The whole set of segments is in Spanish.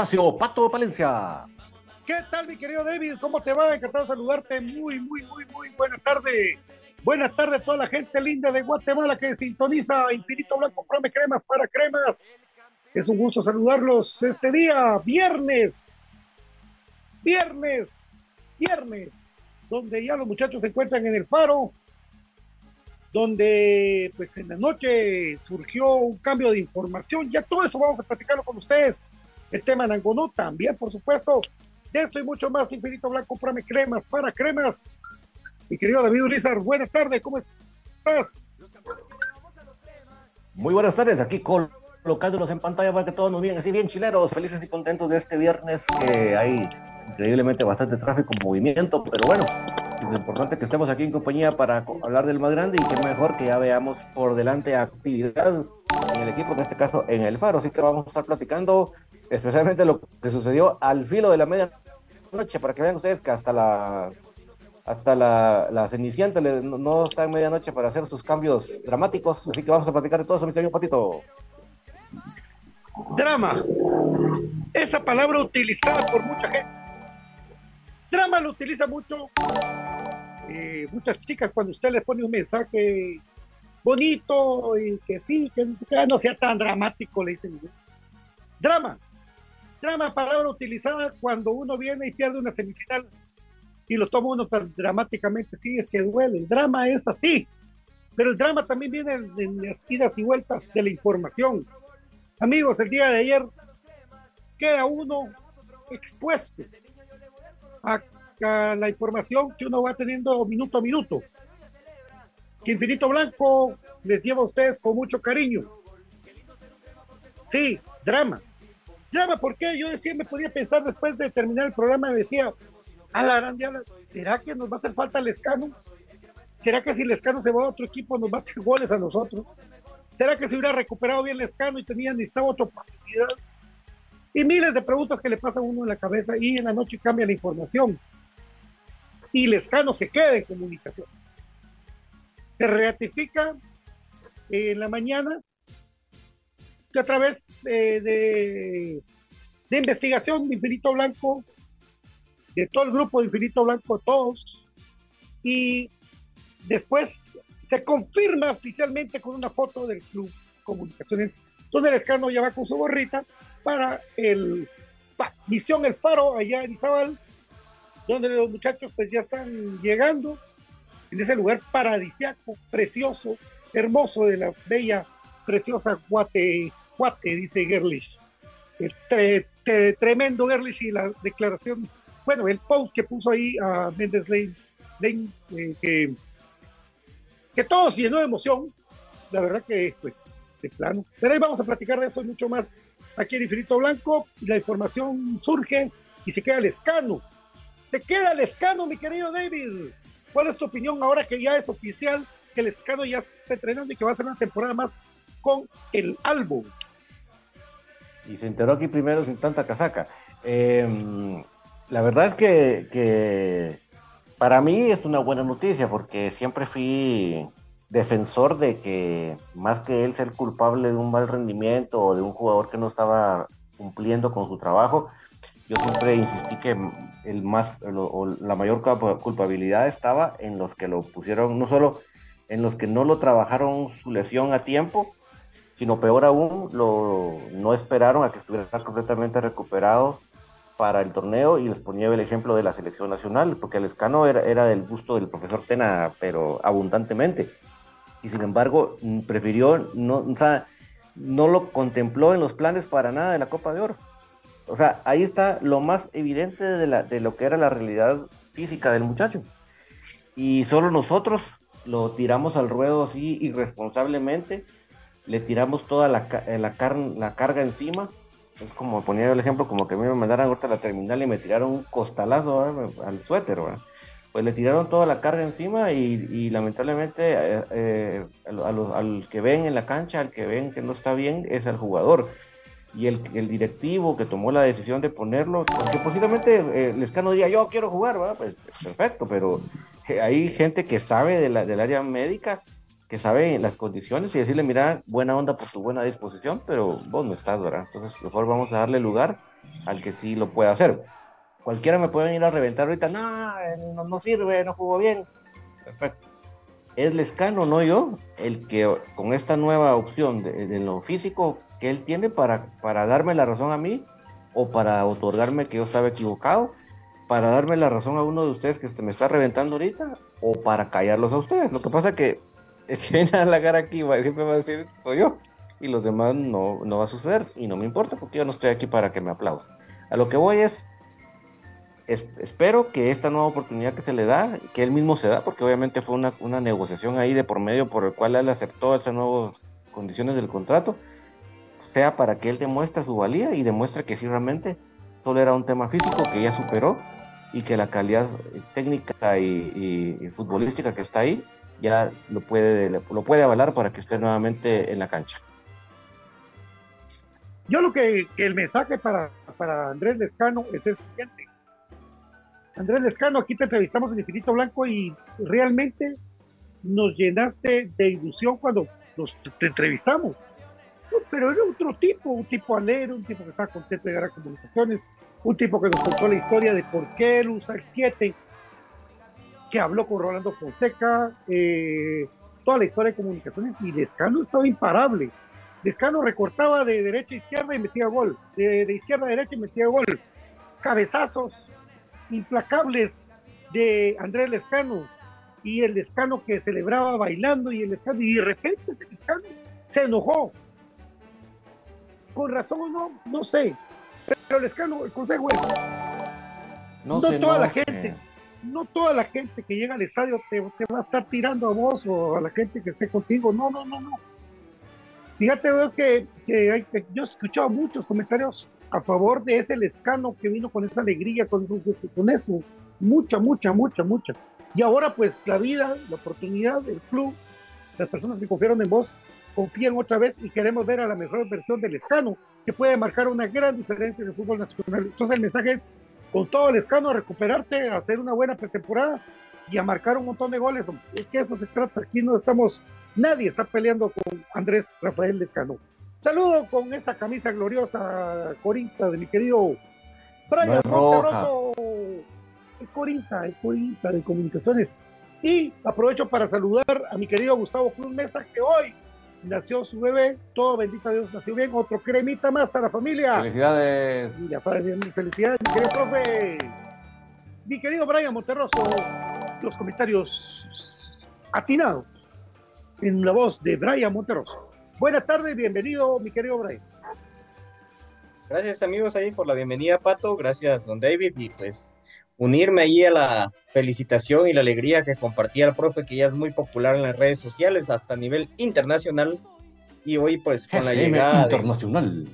Espacio, Pato Palencia. ¿Qué tal, mi querido David? ¿Cómo te va? Encantado de saludarte. Muy, muy, muy, muy buena tarde. Buenas tardes a toda la gente linda de Guatemala que sintoniza Infinito Blanco Prome Cremas para Cremas. Es un gusto saludarlos este día, viernes. Viernes, viernes, donde ya los muchachos se encuentran en el faro, donde pues en la noche surgió un cambio de información. Ya todo eso vamos a platicarlo con ustedes el tema Nangonú también, por supuesto. De esto y mucho más, Infinito Blanco, Prame Cremas para Cremas. Mi querido David Urizar, buenas tardes, ¿cómo estás? Muy buenas tardes, aquí colocándolos en pantalla para que todos nos miren así bien chileros, felices y contentos de este viernes que hay increíblemente bastante tráfico, movimiento, pero bueno, lo importante que estemos aquí en compañía para hablar del más grande y que mejor que ya veamos por delante actividad en el equipo, en este caso en el Faro, así que vamos a estar platicando especialmente lo que sucedió al filo de la medianoche, para que vean ustedes que hasta la hasta la, la Cenicienta no, está en medianoche para hacer sus cambios dramáticos, así que vamos a platicar de todo eso, mi señor Patito. Drama, esa palabra utilizada por mucha gente. Drama lo utiliza mucho eh, muchas chicas cuando usted les pone un mensaje bonito y que sí, que no sea tan dramático, le dicen. Drama, Drama, palabra utilizada cuando uno viene y pierde una semifinal y lo toma uno tan dramáticamente. Sí, es que duele. El drama es así. Pero el drama también viene en las idas y vueltas de la información. Amigos, el día de ayer queda uno expuesto a, la información que uno va teniendo minuto a minuto. Que Infinito Blanco les lleva a ustedes con mucho cariño. Sí, drama. Drama, porque yo decía, me podía pensar después de terminar el programa, decía, a la grande, ¿será que nos va a hacer falta el escano? ¿Será que si el escano se va a otro equipo nos va a hacer goles a nosotros? ¿Será que si hubiera recuperado bien el escano y tenía necesitaba otra oportunidad? Y miles de preguntas que le pasan a uno en la cabeza y en la noche cambia la información. Y el escano se queda en comunicaciones. Se ratifica en la mañana que a través eh, de, de investigación de Infinito Blanco de todo el grupo de Infinito Blanco, todos, y después se confirma oficialmente con una foto del Club Comunicaciones, donde el escano ya va con su gorrita para el Misión El Faro allá en Izabal, donde los muchachos pues ya están llegando en ese lugar paradisiaco, precioso, hermoso de la bella, preciosa Guate, Guate dice Gerlich. El tremendo Gerlich y la declaración bueno, el post que puso ahí a Mendes Lane, eh, que, que todo se llenó de emoción, la verdad que, pues, de plano. Pero ahí vamos a platicar de eso mucho más aquí en Infinito Blanco. La información surge y se queda el escano. Se queda el escano, mi querido David. ¿Cuál es tu opinión ahora que ya es oficial que el escano ya está entrenando y que va a ser una temporada más con el álbum? Y se enteró aquí primero sin tanta casaca. Eh, la verdad es que, para mí es una buena noticia porque siempre fui defensor de que más que él ser culpable de un mal rendimiento o de un jugador que no estaba cumpliendo con su trabajo, yo siempre insistí que el más o la mayor culpabilidad estaba en los que lo pusieron, no solo en los que no lo trabajaron su lesión a tiempo, sino peor aún, lo, no esperaron a que estuviera completamente recuperado para el torneo y les ponía el ejemplo de la selección nacional, porque el escano era, era del gusto del profesor Tena, pero abundantemente. Y sin embargo, mm, prefirió, no, o sea, no lo contempló en los planes para nada de la Copa de Oro. O sea, ahí está lo más evidente de, lo que era la realidad física del muchacho. Y solo nosotros lo tiramos al ruedo así irresponsablemente, le tiramos toda la, la, la carga encima. Es como ponía el ejemplo, como que me mandaran ahorita a la terminal y me tiraron un costalazo al suéter, pues le tiraron toda la carga encima y, lamentablemente eh, eh, al que ven en la cancha, al que ven que no está bien, es el jugador. Y el, el directivo que tomó la decisión de ponerlo, porque posiblemente eh, el escano diga yo quiero jugar, pues perfecto, pero hay gente que sabe de la, del área médica que sabe las condiciones y decirle, mira, buena onda por tu buena disposición, pero vos no estás, ¿verdad? Entonces, mejor vamos a darle lugar al que sí lo pueda hacer. Cualquiera me puede ir a reventar ahorita, no, no, sirve, no jugó bien. Perfecto. Es Lescano, no yo, el que con esta nueva opción de, lo físico que él tiene para, para darme la razón a mí o para otorgarme que yo estaba equivocado, para darme la razón a uno de ustedes que me está reventando ahorita o para callarlos a ustedes. Lo que pasa es que que viene a la cara aquí siempre va a decir soy yo y los demás no, no va a suceder y no me importa porque yo no estoy aquí para que me aplaudan. A lo que voy es, espero que esta nueva oportunidad que se le da, que él mismo se da, porque obviamente fue una, una negociación ahí de por medio por el cual él aceptó esas nuevas condiciones del contrato, sea para que él demuestre su valía y demuestre que sí realmente solo era un tema físico que ya superó y que la calidad técnica y futbolística que está ahí ya lo puede, lo puede avalar para que esté nuevamente en la cancha. Yo lo que, el mensaje para, para Andrés Lescano es el siguiente. Andrés Lescano, aquí te entrevistamos en Infinito Blanco y realmente nos llenaste de ilusión cuando nos, te entrevistamos. Pero era otro tipo, un tipo alero, un tipo que estaba contento de llegar a comunicaciones, un tipo que nos contó la historia de por qué él usa el 7 que habló con Rolando Fonseca, eh, toda la historia de comunicaciones y Lescano estaba imparable. Lescano recortaba de derecha a izquierda y metía gol, de, izquierda a derecha y metía gol. Cabezazos implacables de Andrés Lescano y el Lescano que celebraba bailando y el Lescano y de repente ese Lescano se enojó. Con razón o no, no sé. Pero Lescano, el consejo es, no, toda la gente, no toda la gente que llega al estadio te, va a estar tirando a vos o a la gente que esté contigo. No, no, no, no. Fíjate, vos que, que, hay, yo he escuchado muchos comentarios a favor de ese lescano que vino con esa alegría, con eso, con eso. Mucha, mucha, mucha, mucha. Y ahora, pues, la vida, la oportunidad, el club, las personas que confiaron en vos, confían otra vez y queremos ver a la mejor versión del Escano, que puede marcar una gran diferencia en el fútbol nacional. Entonces, el mensaje es con todo el escano a recuperarte, a hacer una buena pretemporada y a marcar un montón de goles. Es que eso se trata. Aquí no estamos, nadie está peleando con Andrés Rafael Lescano. Saludo con esta camisa gloriosa Corinta de mi querido Brian Monterroso. Es Corinta, es Corinta de comunicaciones. Y aprovecho para saludar a mi querido Gustavo Cruz Mesa, que hoy nació su bebé, todo bendito Dios, nació bien, otro cremita más a la familia. Felicidades. felicidades, mi querido profe. Mi querido Brian Monterroso, los comentarios atinados en la voz de Brian Monterroso. Buenas tardes, bienvenido, mi querido Brian. Gracias amigos ahí por la bienvenida, Pato. Gracias, don David. Y pues unirme ahí a la felicitación y la alegría que compartía el profe, que ya es muy popular en las redes sociales hasta a nivel internacional. Y hoy, pues, con la llegada internacional.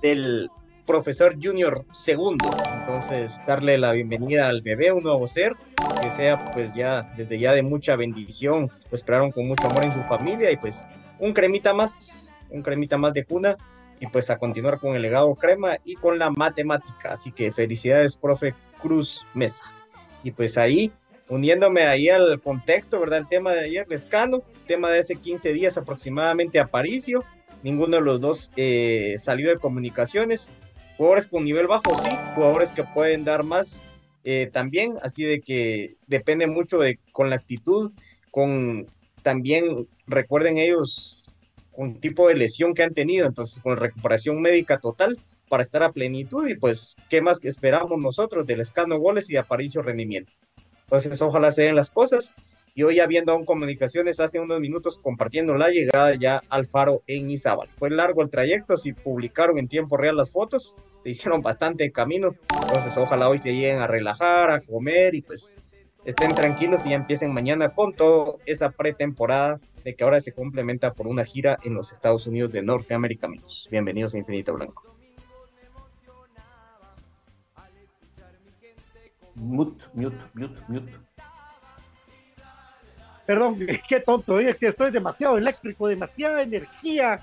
del profesor Junior segundo. Entonces, darle la bienvenida al bebé, un nuevo ser, que sea, pues, ya desde ya de mucha bendición. Pues, esperaron con mucho amor en su familia y, pues, un cremita más, un cremita más de cuna y pues a continuar con el legado crema y con la matemática. Así que felicidades, profe Cruz Mesa. Y pues ahí, uniéndome ahí al contexto, ¿verdad? El tema de ayer, Lescano, tema de hace 15 días aproximadamente a Paricio. Ninguno de los dos eh, salió de comunicaciones. Jugadores con nivel bajo, sí. Jugadores que pueden dar más eh, también. Así de que depende mucho de con la actitud, con también recuerden ellos un tipo de lesión que han tenido, entonces con recuperación médica total para estar a plenitud y pues qué más que esperamos nosotros del escano goles y de Aparicio rendimiento. Entonces ojalá se den las cosas y hoy habiendo aún comunicaciones hace unos minutos compartiendo la llegada ya al faro en Izabal. Fue largo el trayecto, si publicaron en tiempo real las fotos, se hicieron bastante camino, entonces ojalá hoy se lleguen a relajar, a comer y pues estén tranquilos y ya empiecen mañana con toda esa pretemporada de que ahora se complementa por una gira en los Estados Unidos de Norteamérica, amigos. Bienvenidos a Infinito Blanco. Mute, mute, mute, mute. Perdón, qué tonto, es que estoy demasiado eléctrico, demasiada energía.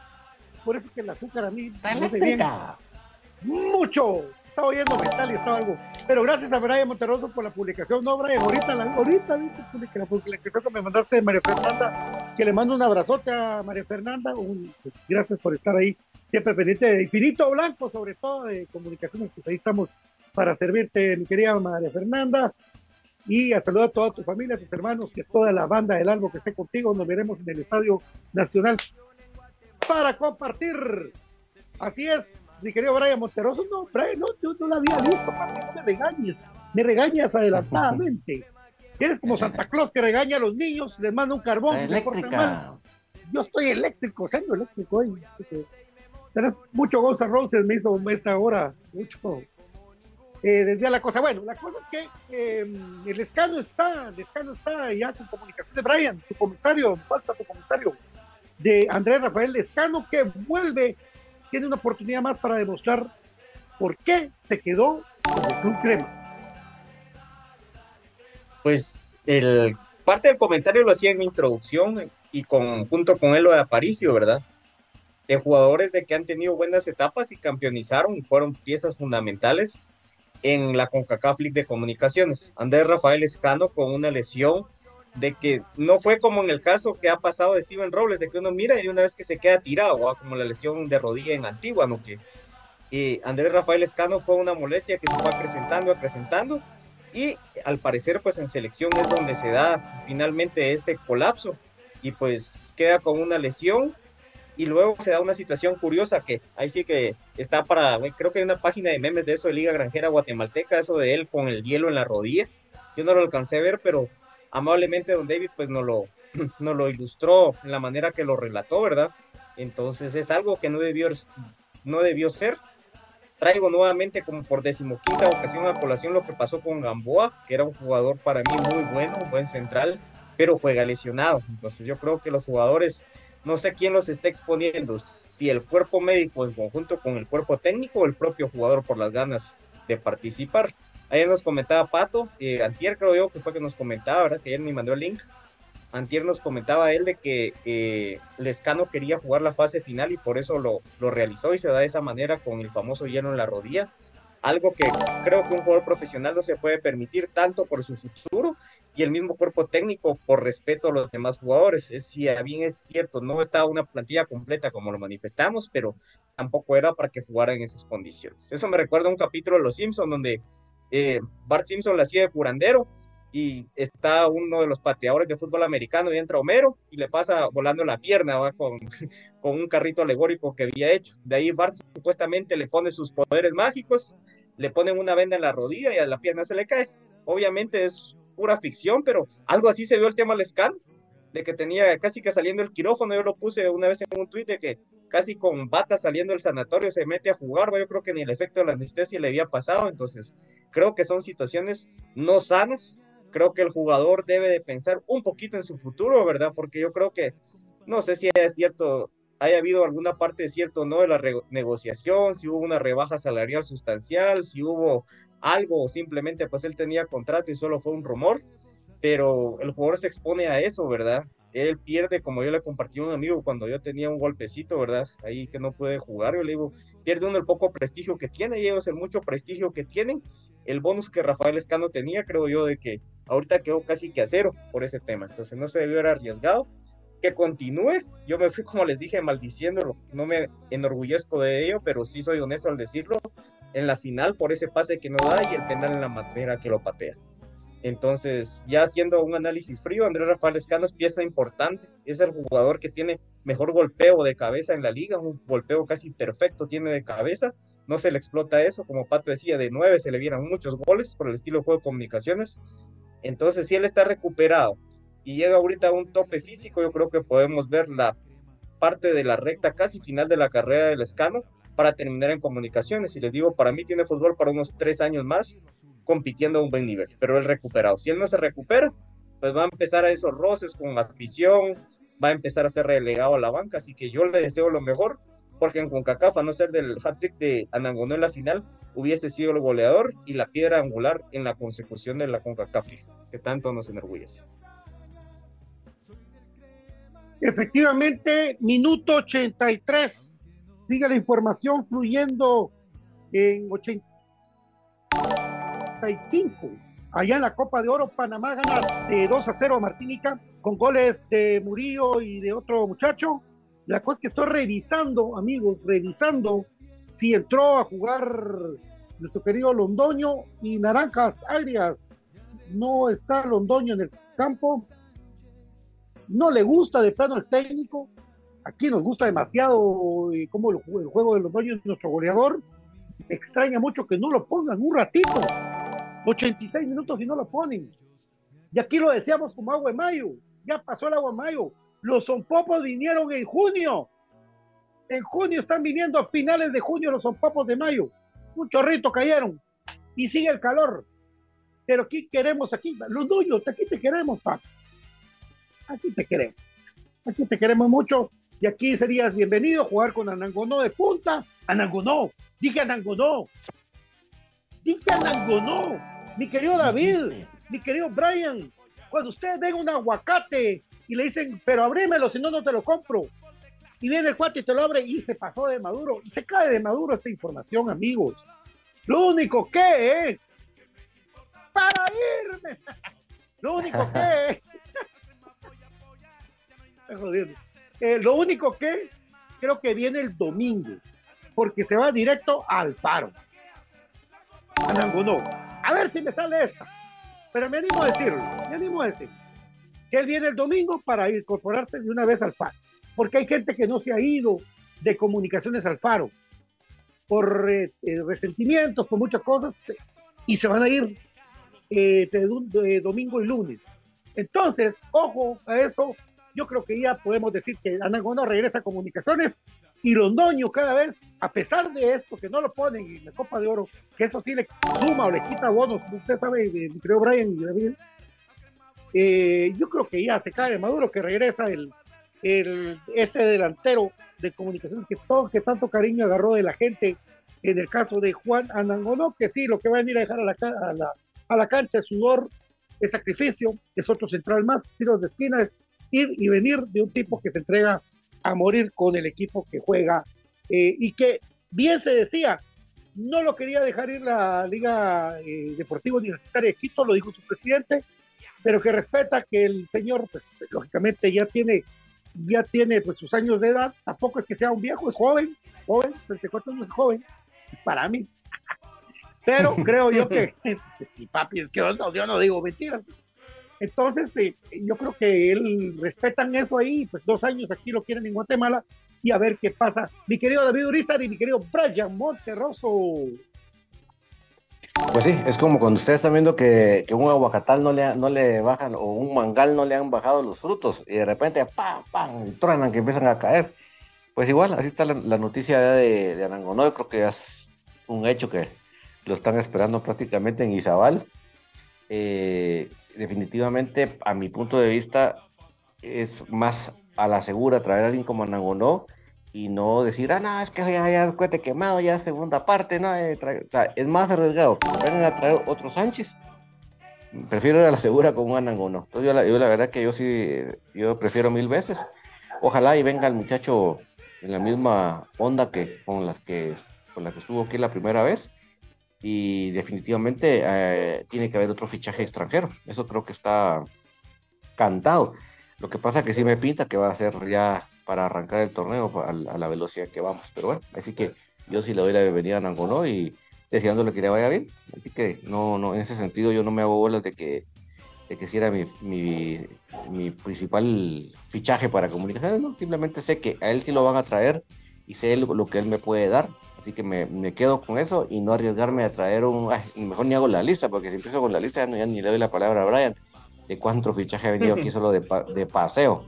Por eso que el azúcar a mí me bien. Mucho estaba oyendo metal y estaba algo. Pero gracias a Brian Monterroso por la publicación. No, Brian, ahorita, la, ahorita, ¿viste? la publicación que me mandaste de María Fernanda, que le mando un abrazote a María Fernanda. Pues, gracias por estar ahí, siempre pendiente de Infinito Blanco, sobre todo de comunicaciones, pues ahí estamos para servirte, mi querida María Fernanda. Y a saludar a toda tu familia, a tus hermanos y a toda la banda del Albo que esté contigo. Nos veremos en el Estadio Nacional para compartir. Así es, mi querido Brian Monteroso, no, Brian, no, yo no la había visto, papi, no me regañes, me regañas adelantadamente. Eres como Santa Claus que regaña a los niños, les manda un carbón. Eléctrica. Yo estoy eléctrico, siendo eléctrico hoy. Tenés mucho Gonzalo Roses me hizo esta hora, mucho. Eh, desde la cosa. Bueno, la cosa es que em, el escano está, el escano está ya con comunicación de Brian, tu comentario, falta tu comentario de Andrés Rafael Escano que vuelve tiene una oportunidad más para demostrar por qué se quedó con el Club Crema. Pues el parte del comentario lo hacía en mi introducción y con, junto con él lo de Aparicio, ¿verdad? De jugadores de que han tenido buenas etapas y campeonizaron fueron piezas fundamentales en la CONCACAF de Comunicaciones. Andrés Rafael Escano con una lesión de que no fue como en el caso que ha pasado de Steven Robles, de que uno mira y una vez que se queda tirado, como la lesión de rodilla en Antigua, ¿no? que Andrés Rafael Escano fue una molestia que se fue acrecentando, acrecentando, y al parecer pues en selección es donde se da finalmente este colapso, y pues queda con una lesión, y luego se da una situación curiosa que ahí sí que está para, creo que hay una página de memes de eso de Liga Granjera Guatemalteca, eso de él con el hielo en la rodilla. Yo no lo alcancé a ver, pero amablemente don David pues no lo, no lo ilustró en la manera que lo relató, ¿verdad? Entonces es algo que no debió, no debió ser. Traigo nuevamente como por decimoquinta ocasión a colación lo que pasó con Gamboa, que era un jugador para mí muy bueno, un buen central, pero juega lesionado. Entonces yo creo que los jugadores no sé quién los está exponiendo, si el cuerpo médico en conjunto con el cuerpo técnico o el propio jugador por las ganas de participar. Ayer nos comentaba Pato, eh, Antier creo yo que fue que nos comentaba, ¿verdad? Que ayer me mandó el link. Antier nos comentaba él de que eh, Lescano quería jugar la fase final y por eso lo, lo realizó y se da de esa manera con el famoso hielo en la rodilla. Algo que creo que un jugador profesional no se puede permitir tanto por su futuro y el mismo cuerpo técnico por respeto a los demás jugadores. Es, si bien es cierto, no estaba una plantilla completa como lo manifestamos, pero tampoco era para que jugara en esas condiciones. Eso me recuerda a un capítulo de Los Simpsons donde eh, Bart Simpson la hacía de curandero y está uno de los pateadores de fútbol americano y entra Homero y le pasa volando la pierna Con, con un carrito alegórico que había hecho. De ahí Bart supuestamente le pone sus poderes mágicos, le ponen una venda en la rodilla y a la pierna se le cae. Obviamente es pura ficción, pero algo así se vio el tema Lescan, de que tenía casi que saliendo el quirófano, yo lo puse una vez en un tuit de que casi con bata saliendo del sanatorio se mete a jugar, yo creo que ni el efecto de la anestesia le había pasado, entonces creo que son situaciones no sanas, creo que el jugador debe de pensar un poquito en su futuro, ¿verdad? Porque yo creo que, no sé si es cierto, haya habido alguna parte de cierto no de la negociación, si hubo una rebaja salarial sustancial, si hubo algo o simplemente pues él tenía contrato y solo fue un rumor, pero el jugador se expone a eso, ¿verdad? Él pierde, como yo le compartí a un amigo cuando yo tenía un golpecito, ¿verdad? Ahí que no puede jugar, yo le digo, pierde uno el poco prestigio que tiene y ellos el mucho prestigio que tienen. El bonus que Rafael Escano tenía, creo yo, de que ahorita quedó casi que a cero por ese tema. Entonces no se debió haber arriesgado. Que continúe. Yo me fui, como les dije, maldiciéndolo. No me enorgullezco de ello, pero sí soy honesto al decirlo en la final por ese pase que no da y el penal en la manera que lo patea. Entonces, ya haciendo un análisis frío, Andrés Rafael Escano es pieza importante, es el jugador que tiene mejor golpeo de cabeza en la liga, un golpeo casi perfecto tiene de cabeza, no se le explota eso, como Pato decía, de nueve se le vieran muchos goles por el estilo de juego de comunicaciones. Entonces, si él está recuperado y llega ahorita a un tope físico, yo creo que podemos ver la parte de la recta casi final de la carrera del Escano para terminar en comunicaciones. Y les digo, para mí tiene fútbol para unos tres años más, compitiendo a un buen nivel, pero él recuperado. Si él no se recupera, pues va a empezar a esos roces con afición, va a empezar a ser relegado a la banca, así que yo le deseo lo mejor, porque en CONCACAF, a no ser del hat-trick de Anangonó en la final, hubiese sido el goleador y la piedra angular en la consecución de la CONCACAF, que tanto nos enorgullece. Efectivamente, minuto 83 sigue la información fluyendo en 85. Allá en la Copa de Oro, Panamá gana de 2 a 0 a Martínica con goles de Murillo y de otro muchacho. La cosa es que estoy revisando, amigos, revisando si entró a jugar nuestro querido Londoño y Naranjas Agrias. No está Londoño en el campo. No le gusta de plano el técnico aquí nos gusta demasiado eh, como el, juego de los de nuestro goleador. extraña mucho que no lo pongan un ratito. 86 minutos y no lo ponen. Y aquí lo decíamos como agua de mayo. Ya pasó el agua de mayo. Los sonpopos vinieron en junio. En junio están viniendo a finales de junio los sonpopos de mayo. Un chorrito cayeron. Y sigue el calor. Pero aquí queremos, aquí, los dueños, aquí te queremos, papá. Aquí te queremos. Aquí te queremos mucho y aquí serías bienvenido a jugar con Anangonó de punta. Anangonó, dije Anangonó. Dije Anangonó. Mi querido David, mi querido Brian, cuando ustedes ven un aguacate y le dicen, pero abrímelo, si no, no te lo compro. Y viene el cuate y te lo abre y se pasó de maduro. Y se cae de maduro esta información, amigos. Lo único que es, para irme, lo único que es, Eh, lo único que creo que viene el domingo, porque se va directo al paro. A ver si me sale esta. Pero me animo a decirlo, me animo a decir que él viene el domingo para incorporarse de una vez al paro. porque hay gente que no se ha ido de comunicaciones al faro por eh, eh, resentimientos, por muchas cosas, y se van a ir de, domingo y lunes. Entonces, ojo a eso, yo creo que ya podemos decir que Anangono regresa a comunicaciones y Londoño cada vez, a pesar de esto, que no lo ponen en la Copa de Oro, que eso sí le suma o le quita bonos, usted sabe, creo Brian y David, yo creo que ya se cae Maduro, que regresa el, el, este delantero de comunicaciones que, todo, que tanto cariño agarró de la gente, en el caso de Juan Anangonó, que sí, lo que va a venir a dejar a la, a la, a la cancha es sudor, es sacrificio, es otro central más, tiros de esquina, es ir y venir de un tipo que se entrega a morir con el equipo que juega eh, y que bien se decía, no lo quería dejar ir la Liga eh, Deportiva Universitaria de Quito, lo dijo su presidente, pero que respeta que el señor, pues, lógicamente ya tiene ya tiene pues sus años de edad, tampoco es que sea un viejo, es joven, joven, 34 años es joven, para mí. Pero creo yo que, y papi, es que yo no, digo mentiras. Entonces, eh, yo creo que él respetan eso ahí, pues dos años aquí lo quieren en Guatemala y a ver qué pasa. Mi querido David Urizar y mi querido Brian Monterroso. Pues sí, es como cuando ustedes están viendo que, un aguacatal no le, no le bajan o un mangal no le han bajado los frutos y de repente ¡pam, pam! y truenan que empiezan a caer. Pues igual, así está la, noticia de, de Anangonó, yo creo que es un hecho que lo están esperando prácticamente en Izabal. Eh, definitivamente, a mi punto de vista, es más a la segura traer a alguien como Anangonó y no decir, ah, no, es que ya, ya cohete quemado, ya segunda parte, no, eh, es más arriesgado vengan a traer otro Sánchez. Prefiero a la segura con un Anangono. Entonces yo la, yo la verdad que yo sí, yo prefiero mil veces. Ojalá y venga el muchacho en la misma onda que con las que con la que estuvo aquí la primera vez. Y definitivamente eh, tiene que haber otro fichaje extranjero. Eso creo que está cantado. Lo que pasa que sí me pinta que va a ser ya para arrancar el torneo a, la velocidad que vamos. Pero bueno, así que yo sí le doy la bienvenida a Nangonó y deseándole que le vaya bien. Así que no, no, en ese sentido yo no me hago bolas de que, de que si era mi, mi, mi principal fichaje para comunicaciones, no, simplemente sé que a él sí lo van a traer y sé lo, que él me puede dar. Así que me, me, quedo con eso y no arriesgarme a traer un. mejor ni hago la lista, porque si empiezo con la lista ya, ni le doy la palabra a Brian de cuánto fichaje ha venido aquí solo de, de paseo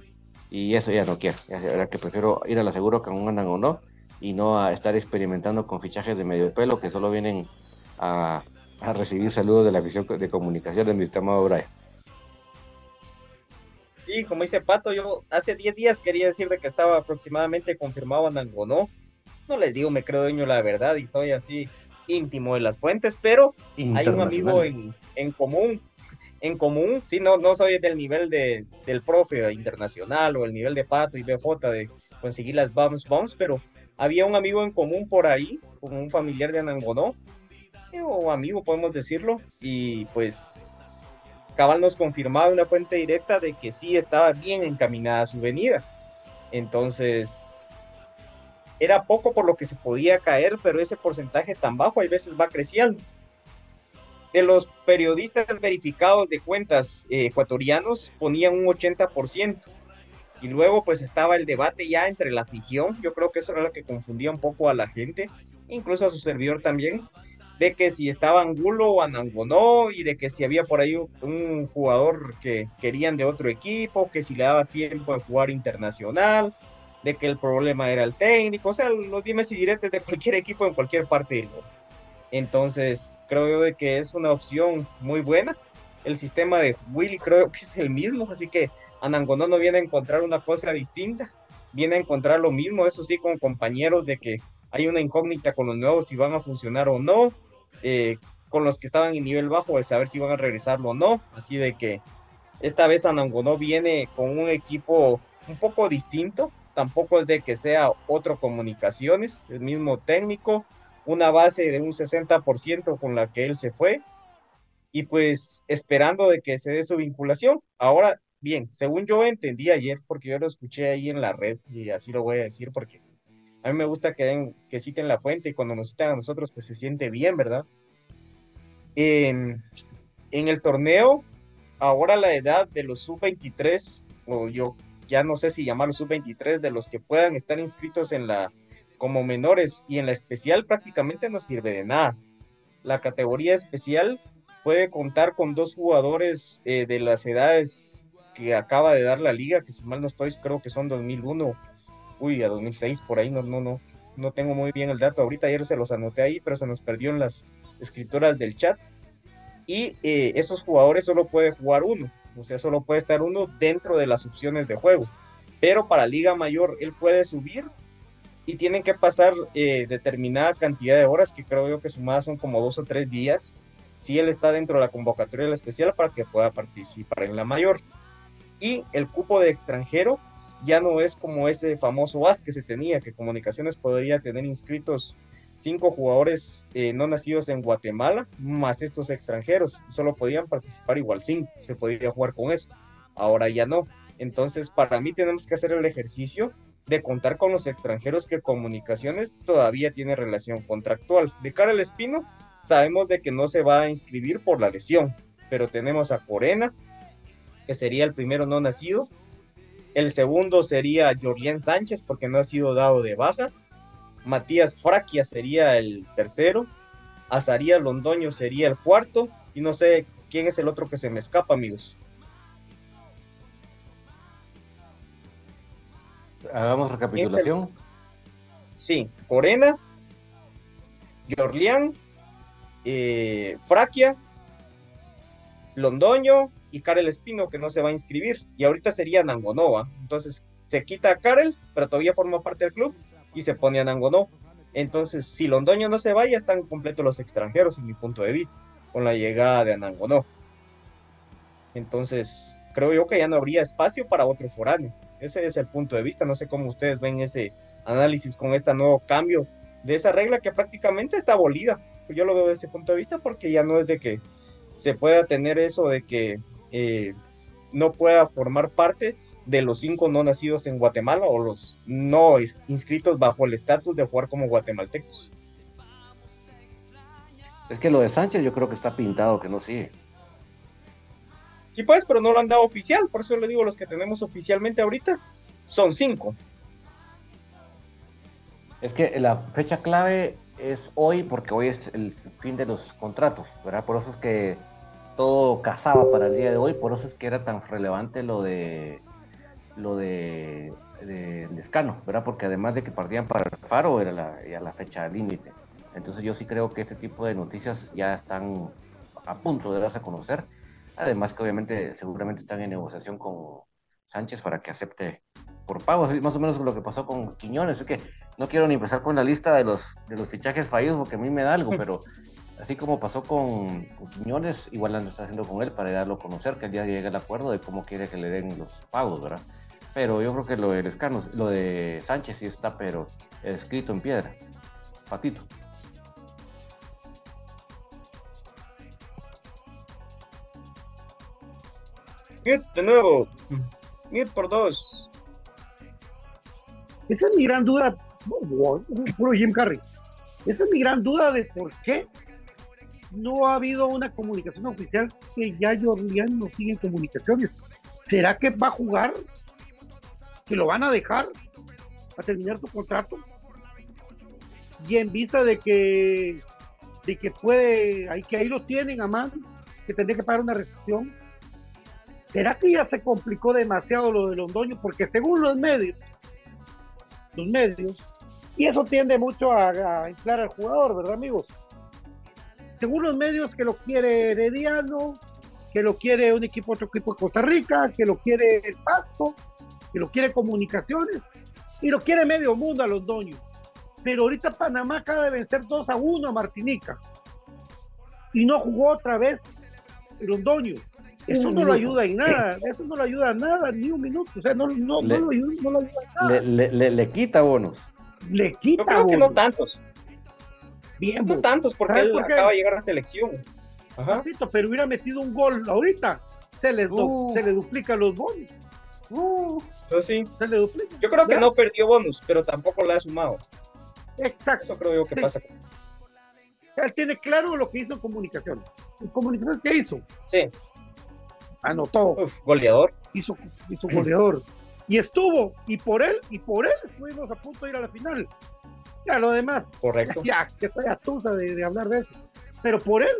y eso ya no quiero. Ya verdad que prefiero ir a la seguro con un andan o no y no a estar experimentando con fichajes de medio pelo que solo vienen a, recibir saludos de la visión de comunicación de mi estimado Brian. Sí, como dice Pato, yo hace 10 días quería decir de que estaba aproximadamente confirmado Anangonó. No les digo, me creo dueño la verdad y soy así íntimo de las fuentes, pero hay un amigo en, en común en común, sí, no, no soy del nivel de, del profe internacional o el nivel de Pato y BJ de conseguir las bombs bombs, pero había un amigo en común por ahí, como un familiar de Anangonó, eh, o amigo podemos decirlo, y pues Cabal nos confirmaba una fuente directa de que sí estaba bien encaminada su venida. Entonces, era poco por lo que se podía caer, pero ese porcentaje tan bajo a veces va creciendo de los periodistas verificados de cuentas eh, ecuatorianos ponían un 80%. Y luego pues estaba el debate ya entre la afición, yo creo que eso era lo que confundía un poco a la gente, incluso a su servidor también, de que si estaba Angulo o Anangonó y de que si había por ahí un jugador que querían de otro equipo, que si le daba tiempo de jugar internacional, de que el problema era el técnico, o sea, los dimes y diretes de cualquier equipo en cualquier parte del mundo. Entonces, creo de que es una opción muy buena. El sistema de Willy creo que es el mismo, así que Anangonó no viene a encontrar una cosa distinta, viene a encontrar lo mismo, eso sí, con compañeros de que hay una incógnita con los nuevos si van a funcionar o no, eh, con los que estaban en nivel bajo de saber si van a regresarlo o no, así de que esta vez Anangonó viene con un equipo un poco distinto, tampoco es de que sea otro comunicaciones, el mismo técnico, una base de un 60% con la que él se fue y pues esperando de que se dé su vinculación. Ahora, bien, según yo entendí ayer, porque yo lo escuché ahí en la red y así lo voy a decir porque a mí me gusta que, den, que citen la fuente y cuando nos citan a nosotros pues se siente bien, ¿verdad? En, el torneo, ahora la edad de los sub-23, o yo ya no sé si llamarlo sub-23, de los que puedan estar inscritos en la como menores y en la especial prácticamente no sirve de nada. La categoría especial puede contar con dos jugadores eh, de las edades que acaba de dar la liga, que si mal no estoy, creo que son 2001, uy, a 2006, por ahí, no, no, no, no tengo muy bien el dato ahorita, ayer se los anoté ahí, pero se nos perdió en las escrituras del chat. Y eh, esos jugadores solo puede jugar uno, o sea, solo puede estar uno dentro de las opciones de juego. Pero para Liga Mayor él puede subir y tienen que pasar eh, determinada cantidad de horas, que creo yo que sumadas son como dos o tres días, si él está dentro de la convocatoria de la especial para que pueda participar en la mayor. Y el cupo de extranjero ya no es como ese famoso AS que se tenía, que Comunicaciones podría tener inscritos cinco jugadores eh, no nacidos en Guatemala, más estos extranjeros, solo podían participar igual cinco, se podía jugar con eso. Ahora ya no. Entonces, para mí tenemos que hacer el ejercicio de contar con los extranjeros que Comunicaciones todavía tiene relación contractual. De cara al Espino, sabemos de que no se va a inscribir por la lesión, pero tenemos a Corena, que sería el primero no nacido. El segundo sería Jorien Sánchez, porque no ha sido dado de baja. Matías Fraquia sería el tercero. Azaría Londoño sería el cuarto. Y no sé quién es el otro que se me escapa, amigos. Hagamos recapitulación. Sí, Corena, Jorlián, eh, Fraquia, Londoño y Karel Espino, que no se va a inscribir. Y ahorita sería Nangonova. Entonces se quita a Karel, pero todavía forma parte del club y se pone a. Entonces, si Londoño no se va, ya están completos los extranjeros, en mi punto de vista, con la llegada de Anangonó. Entonces, creo yo que ya no habría espacio para otro foráneo. Ese es el punto de vista. No sé cómo ustedes ven ese análisis con este nuevo cambio de esa regla que prácticamente está abolida. Yo lo veo desde ese punto de vista porque ya no es de que se pueda tener eso de que eh, no pueda formar parte de los cinco no nacidos en Guatemala o los no inscritos bajo el estatus de jugar como guatemaltecos. Es que lo de Sánchez yo creo que está pintado que no sigue. Sí, pues, pero no lo han dado oficial, por eso le digo, los que tenemos oficialmente ahorita son cinco. Es que la fecha clave es hoy, porque hoy es el fin de los contratos, ¿verdad? Por eso es que todo cazaba para el día de hoy, por eso es que era tan relevante lo de lo de, de, Lescano, ¿verdad? Porque además de que partían para el Faro, era la, ya la fecha límite. Entonces yo sí creo que este tipo de noticias ya están a punto de darse a conocer. Además que obviamente seguramente están en negociación con Sánchez para que acepte por pagos, más o menos lo que pasó con Quiñones. Es que no quiero ni empezar con la lista de los, de los fichajes fallidos porque a mí me da algo, pero así como pasó con, Quiñones, igual lo está haciendo con él para darlo a conocer, que el día llegue el acuerdo de cómo quiere que le den los pagos, ¿verdad? Pero yo creo que lo de Lescano, lo de Sánchez sí está, pero escrito en piedra. Patito. Mute de nuevo. Mute por dos. Esa es mi gran duda. Puro Jim Carrey. Esa es mi gran duda de por qué no ha habido una comunicación oficial que ya Jordian no sigue en comunicaciones. ¿Será que va a jugar que lo van a dejar a terminar su contrato y en vista de que de que puede ahí que ahí lo tienen a mano que tendría que pagar una restricción será que ya se complicó demasiado lo de Londoño porque según los medios los medios y eso tiende mucho a, a inflar al jugador verdad amigos según los medios que lo quiere Herediano que lo quiere un equipo otro equipo de Costa Rica que lo quiere el Pasto que lo quiere comunicaciones y lo quiere medio mundo a los doños. Pero ahorita Panamá acaba de vencer 2 a 1 a Martinica y no jugó otra vez Londoño. Eso no lo ayuda en nada, eso no lo ayuda a nada, ni un minuto. O sea, no, no, le, no, lo, ayuda, no lo, ayuda, a nada. Le, le, le, quita bonos. Le quita Yo creo bonos. que no tantos. Bien, no tantos, porque él acaba de llegar a la selección. Ajá. pero hubiera metido un gol ahorita, se le, uh. se le duplica los bonos. Uh, Entonces, sí. Se le duplica. Yo creo que no perdió bonus, pero tampoco le ha sumado. Exacto. Eso creo yo que sí. pasa. Él tiene claro lo que hizo en comunicación. ¿En comunicación qué hizo? Sí. Anotó. Uf, goleador. Hizo, hizo goleador. Y estuvo, y por él, y por él estuvimos a punto de ir a la final. Ya lo demás, Correcto. ya, que estoy atusa de, de hablar de eso. Pero por él,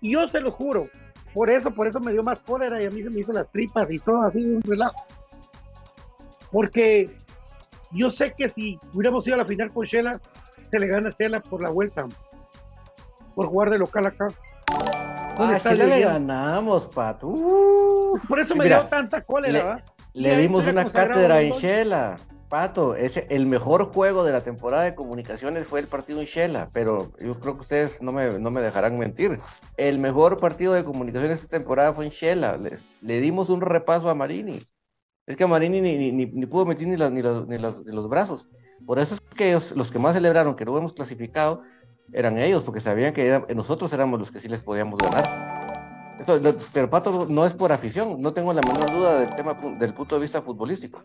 y yo se lo juro, por eso, por eso me dio más cólera y a mí se me hizo las tripas y todo así, un relajo. Porque yo sé que si hubiéramos ido a la final con Shela, se le gana a Shela por la vuelta, por jugar de local acá. Ah, Chile le ganamos, Pato. Uh, Por eso me Mira, dio tanta cólera, le-. Y Le dimos una cátedra en. Shela. Pato, el mejor juego de la temporada de comunicaciones fue el partido en Shela, pero yo creo que ustedes no me, no me dejarán mentir. El mejor partido de comunicaciones esta temporada fue en Shela. Le, le dimos un repaso a Marini. Es que a Marini ni, ni, ni- ni pudo meter ni, las- ni, los, ni, los, ni los brazos. Por eso es que ellos- los que más celebraron que no hemos clasificado eran ellos, porque sabían que era- nosotros éramos los que sí les podíamos ganar. Eso, pero Pato no es por afición, no tengo la menor duda del tema del punto de vista futbolístico.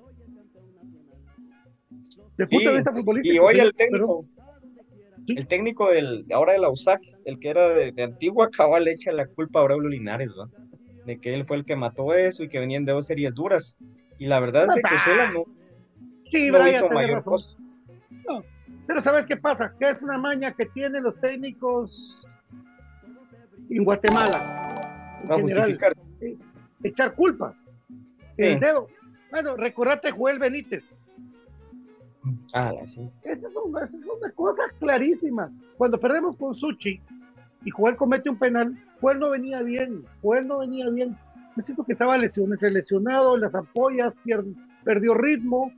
De Sí, punto de vista futbolístico. Y hoy sí, el pero- técnico, Sí. el técnico del, ahora de la USAC, el que era de, de Antigua, cabal le echa la culpa a Aurelio Linares, ¿va? De que él fue el que mató eso y que venían de dos series duras. Y la verdad es de que Shela no, Sí, no Brian, hizo mayor razón. cosa. Pero ¿sabes qué pasa? Que es una maña que tienen los técnicos en Guatemala. En Va a general, justificar. echar culpas. Sí. El dedo. Bueno, recordate Joel Benítez. Ah, sí. Esa es, una, esa es una cosa clarísima. Cuando perdemos con Suchi y Joel comete un penal, Joel no venía bien. Joel no venía bien. Yo siento que estaba lesionado, lesionado las pier- perdió ritmo.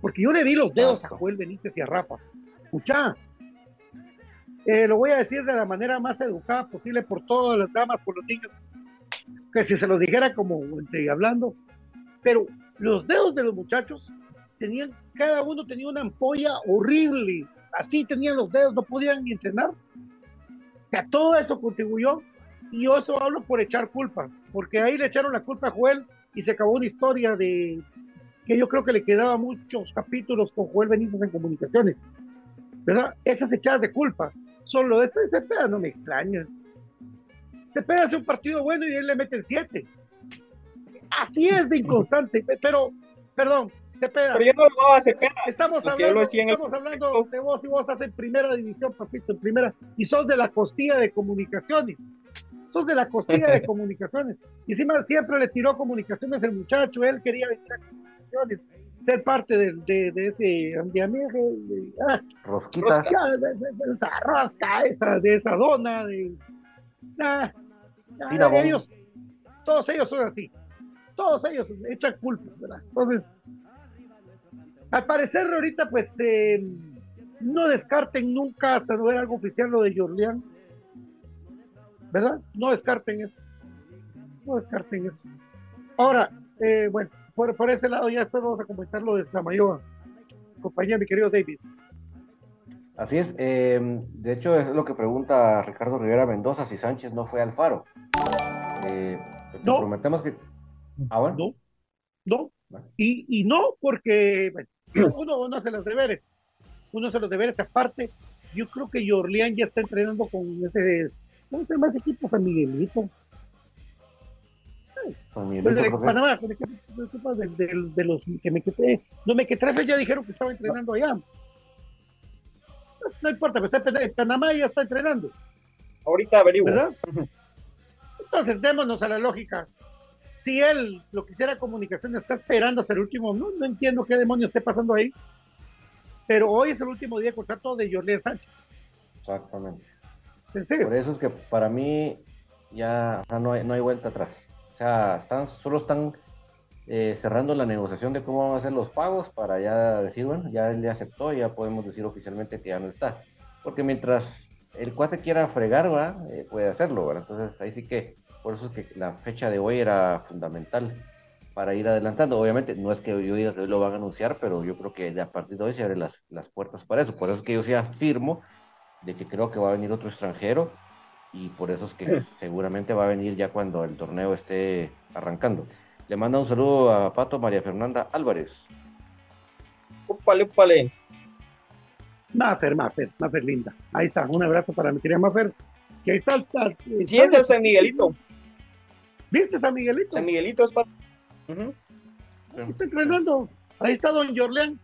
Porque yo le vi los dedos a Joel Benítez y a Rafa. Escucha, eh, lo voy a decir de la manera más educada posible por todas las damas, por los niños, que si se los dijera como entre hablando, pero los dedos de los muchachos tenían, cada uno tenía una ampolla horrible, así tenían los dedos, no podían ni entrenar. O sea, todo eso contribuyó y yo eso hablo por echar culpas, porque ahí le echaron la culpa a Joel y se acabó una historia de que yo creo que le quedaba muchos capítulos con Joel Benítez en comunicaciones, ¿verdad? Esas echadas de culpa. Solo de Cepeda no me extraña. Cepeda hace un partido bueno y él le mete el 7. Así es de inconstante, pero, perdón, Cepeda, Pero yo no lo voy a hacer pena. estamos hablando, lo decía en el estamos hablando de vos y vos estás en primera división, papito, en primera, y sos de la costilla de comunicaciones. Sos de la costilla de comunicaciones. Y encima siempre le tiró comunicaciones el muchacho, él quería venir a comunicaciones, ser parte de, de, de ese ambiente, de, ah, Rosquita. ya, de, de- de esa rosca, esa, de esa dona, de, ah, ah, Sí, ellos, todos ellos son así, todos ellos echan culpas, ¿verdad? Entonces, al parecer ahorita pues eh, no descarten nunca hasta no ver algo oficial lo de Jorleán, ¿verdad? No descarten eso, no descarten eso. Ahora, eh, bueno, por, por ese lado ya después vamos a comentar lo de Samayoa, compañía, mi querido David. Así es. eh, de hecho, es lo que pregunta Ricardo Rivera Mendoza si Sánchez no fue al faro. Eh, te No. prometemos que. Ah, bueno. No, no. Bueno. Y, y no porque bueno, uno, uno hace los deberes, uno hace los deberes aparte. Yo creo que Jorleán ya está entrenando con ese, ¿cómo se llama ese equipo? San Miguelito. Pues de Panamá, con el equipo, de, de- de los que me quedé. No me quedé, ya dijeron que estaba entrenando allá. No, importa, pero está en Panamá ya está entrenando. Ahorita averiguo. ¿verdad? Entonces, démonos a la lógica. Si él lo que hiciera comunicación está esperando hasta el último, no, no entiendo qué demonios esté pasando ahí. Pero hoy es el último día de contrato de Jorge Sánchez. Exactamente. En serio. Por eso es que para mí ya no, hay, no hay vuelta atrás. O sea, están, solo están eh, cerrando la negociación de cómo van a ser los pagos para ya decir, bueno, ya él ya aceptó, ya podemos decir oficialmente que ya no está. Porque mientras el cuate quiera fregar, ¿va? Eh, puede hacerlo, ¿verdad? Entonces ahí sí que, por eso es que la fecha de hoy era fundamental para ir adelantando. Obviamente no es que yo diga que hoy lo van a anunciar, pero yo creo que a partir de hoy se abren las, las puertas para eso. Por eso es que yo sí afirmo de que creo que va a venir otro extranjero y por eso es que seguramente va a venir ya cuando el torneo esté arrancando. Le manda un saludo a Pato María Fernanda Álvarez. Úpale, úpale. Mafer, Mafer, Mafer linda. Ahí está, un abrazo para mi querida Mafer. Que ahí está, está- Sí, es el San Miguelito. ¿Viste San Miguelito? San Miguelito es para. Está entrenando. Ahí está Don Jorleán.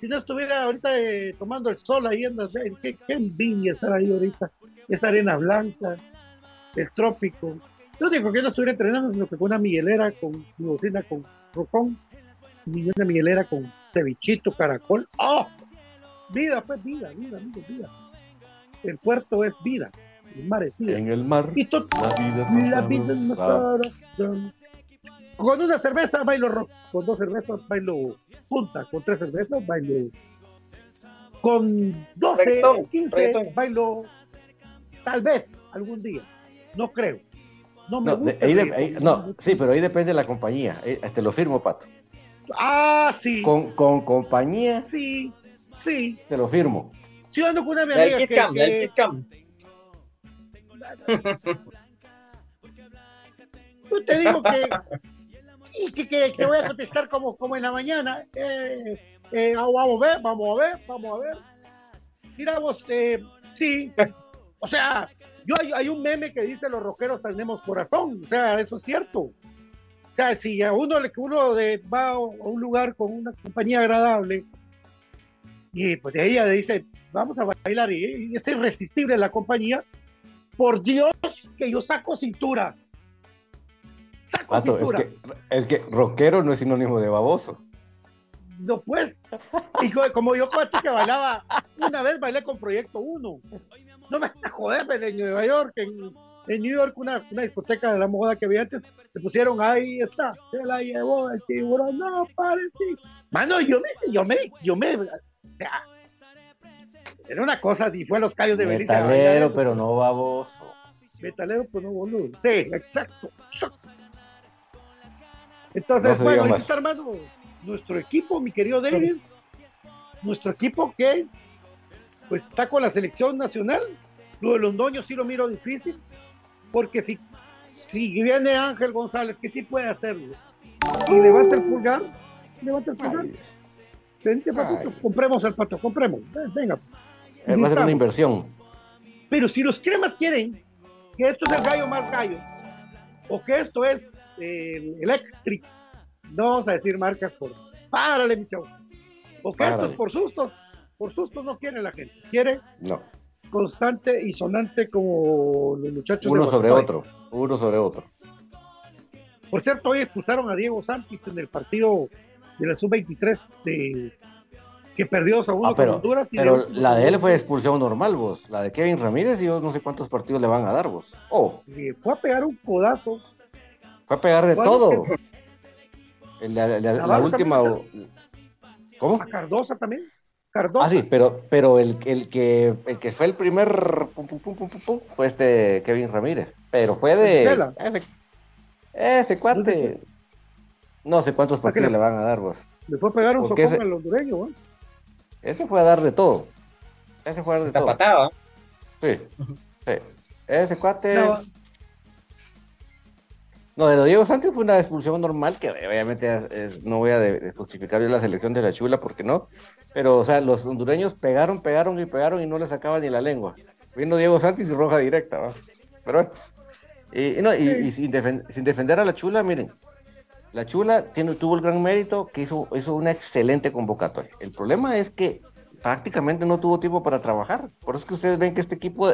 Si no estuviera ahorita eh, tomando el sol ahí en las... Qué, qué envidia estar ahí ahorita. Esa arena blanca, el trópico. No digo que no estuviera entrenando, sino que con una miguelera, con bocina, con rocón, y una miguelera con cevichito, caracol. ¡Oh! Vida, pues vida, vida, vida, vida. El puerto es vida, el mar es vida. En el mar, Y la vida es más la vida. Con una cerveza bailo rock, con dos cervezas bailo punta, con tres cervezas bailo. Con 12 Reggaetón, o 15 reggaetón. bailo tal vez algún día. No creo. No me No, de- gusta. ahí el de- reggaetón, ahí- no sí, pero ahí depende de la compañía. Eh, te lo firmo, Pato. Ah, sí. Con, con compañía, Sí, sí. te lo firmo. Sí, ando con una amiga Kiss que- Cam, que- Kiss Cam. Yo te digo que, que, que, que voy a contestar como, como en la mañana. Eh, eh, vamos a ver, vamos a ver, vamos a ver. Mira vos, eh, sí. O sea, yo hay, hay un meme que dice los rockeros tenemos corazón. O sea, eso es cierto. O sea, si a uno, uno de, va a un lugar con una compañía agradable y pues ella le dice, vamos a bailar y, y es irresistible la compañía, por Dios que yo saco cintura. Saco Pato, es cintura. que, es que rockero no es sinónimo de baboso. No, pues. Y co- como yo con ti que bailaba, una vez bailé con Proyecto 1. No me joder, pero en Nueva York, en, en New York, una, una discoteca de la moda que había antes, se pusieron ahí está, se la llevó el tiburón, no, parece. Mano, yo me, yo me, yo me, era una cosa, y fue a los callos de Belice. a bailar Metalero, pero no baboso. Metalero, pues no, boludo. Sí, exacto. Entonces, No bueno, ahí está armando nuestro equipo, mi querido David. Nuestro equipo que pues está con la selección nacional. Lo de Londoño sí lo miro difícil, porque si, si viene Ángel González, que sí puede hacerlo, y levanta el pulgar, levanta el pulgar. Vente, patito, Ay. compremos el pato, compremos. Ven, Venga. Eh, Va a ser una inversión. Pero si los cremas quieren que esto es el gallo más gallo, o que esto es el electric, no vamos a decir marcas por. Párale, mi chavo. O que esto es por sustos. Por sustos no quiere la gente. Quiere No. constante y sonante como los muchachos Uno de sobre otro. Uno sobre otro. Por cierto, hoy expulsaron a Diego Santos en el partido de la sub-23 de- que perdió 2 a 1 Ah, pero, con Honduras. y pero de- la de él fue expulsión normal, vos. La de Kevin Ramírez, yo no sé cuántos partidos le van a dar, vos. Oh, fue a pegar un codazo. fue a pegar de todo. El- la, la- la Navarro última. también, ¿Cómo? A Cardosa también. Cardosa. Ah, sí, pero, pero el, el, que, el que fue el primer pum, pum, pum, pum, pum, pum, fue este Kevin Ramírez. Pero fue de. Ese, ese cuate. No sé cuántos ¿Para qué partidos le- van a dar, vos. Le fue a pegar un Porque socón al hondureño, ¿eh? Ese fue a dar de todo. Ese fue a dar de Está todo. patada. Sí, sí. Ese cuate. No, No, de lo Diego Santos fue una expulsión normal, que obviamente eh, no voy a de- de justificar yo la selección de la chula, porque no. Pero, o sea, los hondureños pegaron, pegaron y pegaron y no les sacaban ni la lengua. Vino Diego Santos y roja directa, ¿va? Pero bueno. Y, y no, y, y sin, defen- sin defender a la chula, miren, la chula tiene, tuvo el gran mérito que hizo, hizo una excelente convocatoria. El problema es que prácticamente no tuvo tiempo para trabajar. Por eso es que ustedes ven que este equipo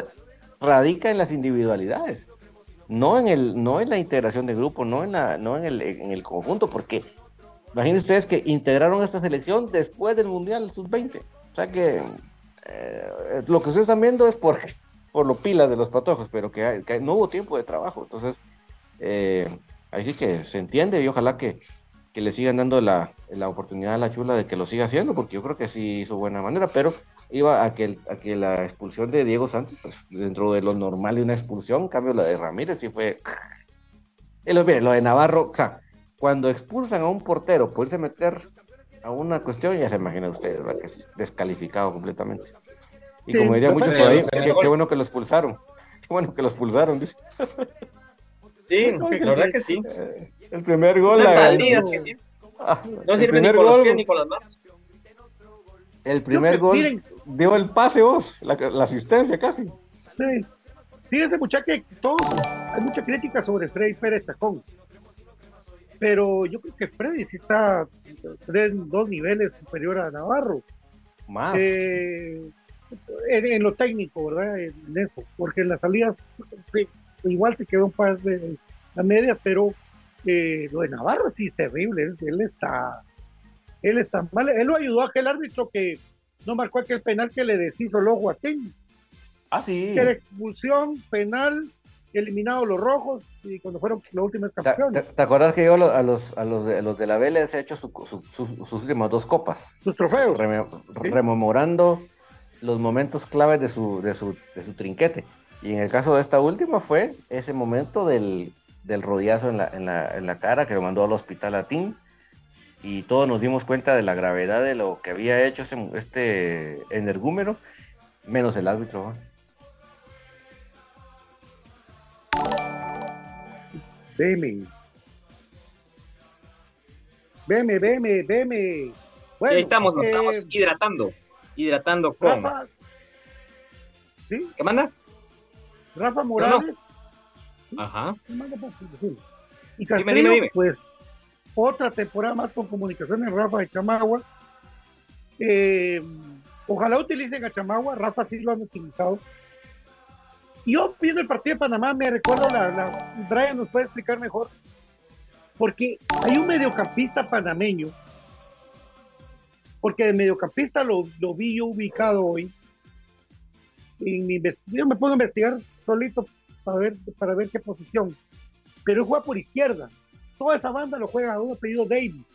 radica en las individualidades no en el no en la integración de grupo no en la no en el en el conjunto porque imagínense ustedes que integraron esta selección después del mundial sub 20 o sea que eh, lo que ustedes están viendo es por por lo pilas de los patojos pero que, que no hubo tiempo de trabajo entonces eh, ahí sí que se entiende y ojalá que, que le sigan dando la, la oportunidad a la chula de que lo siga haciendo porque yo creo que sí hizo buena manera pero iba a que, el- a que la expulsión de Diego Santos, pues dentro de lo normal de una expulsión, en cambio la de Ramírez sí fue... Y lo, mire, lo de Navarro, o sea, cuando expulsan a un portero por irse a meter a una cuestión, ya se imagina usted, ¿verdad? Que es descalificado completamente. Y Sí, como diría muchos por ahí, pero- qué, qué bueno que lo expulsaron. Qué bueno que lo expulsaron, dice. Sí, la verdad que sí. Eh, El primer gol... Las la- salidas que tiene. Ah, No sirve ni primer con los pies ni con las manos. El primer gol miren. dio el pase vos, la, la asistencia casi. Sí. Fíjense, muchachos, que todos, hay mucha crítica sobre Freddy Pérez Tacón. pero yo creo que Freddy sí está en dos niveles superior a Navarro. Más. Eh, en, lo técnico, ¿verdad? En eso, porque en las salidas igual se quedó un par de la media, pero eh, lo de Navarro sí es terrible, él, está él está mal, él lo ayudó a aquel árbitro que no marcó aquel penal que le deshizo el ojo a Ten. Ah, sí. Que era expulsión, penal, eliminado los rojos y cuando fueron los últimos campeones. ¿Te, acuerdas que yo a los, a los, de, los de la Vélez he hecho sus últimas dos copas? Sus trofeos. Rememorando los momentos claves de su, de, su, de su trinquete. Y en el caso de esta última fue ese momento del, del rodillazo en la, en, la, en la cara que lo mandó al hospital a Tim. Y todos nos dimos cuenta de la gravedad de lo que había hecho ese, este energúmeno, menos el árbitro. Veme. Veme, veme, veme. Bueno, ahí estamos, nos estamos eh, hidratando. Hidratando con. ¿Sí? ¿Qué manda? Rafa Morales. Ajá. Y Castillo, pues, otra temporada más con comunicaciones Rafa de Chamagua. Eh, ojalá utilicen a Chamagua, Rafa sí lo han utilizado. Yo viendo el partido de Panamá me recuerdo la, la Brian nos puede explicar mejor porque hay un mediocampista panameño porque de mediocampista lo, lo vi yo ubicado hoy en mi, yo me puedo investigar solito para ver, para ver qué posición pero él juega por izquierda toda esa banda lo juega a un apellido Davis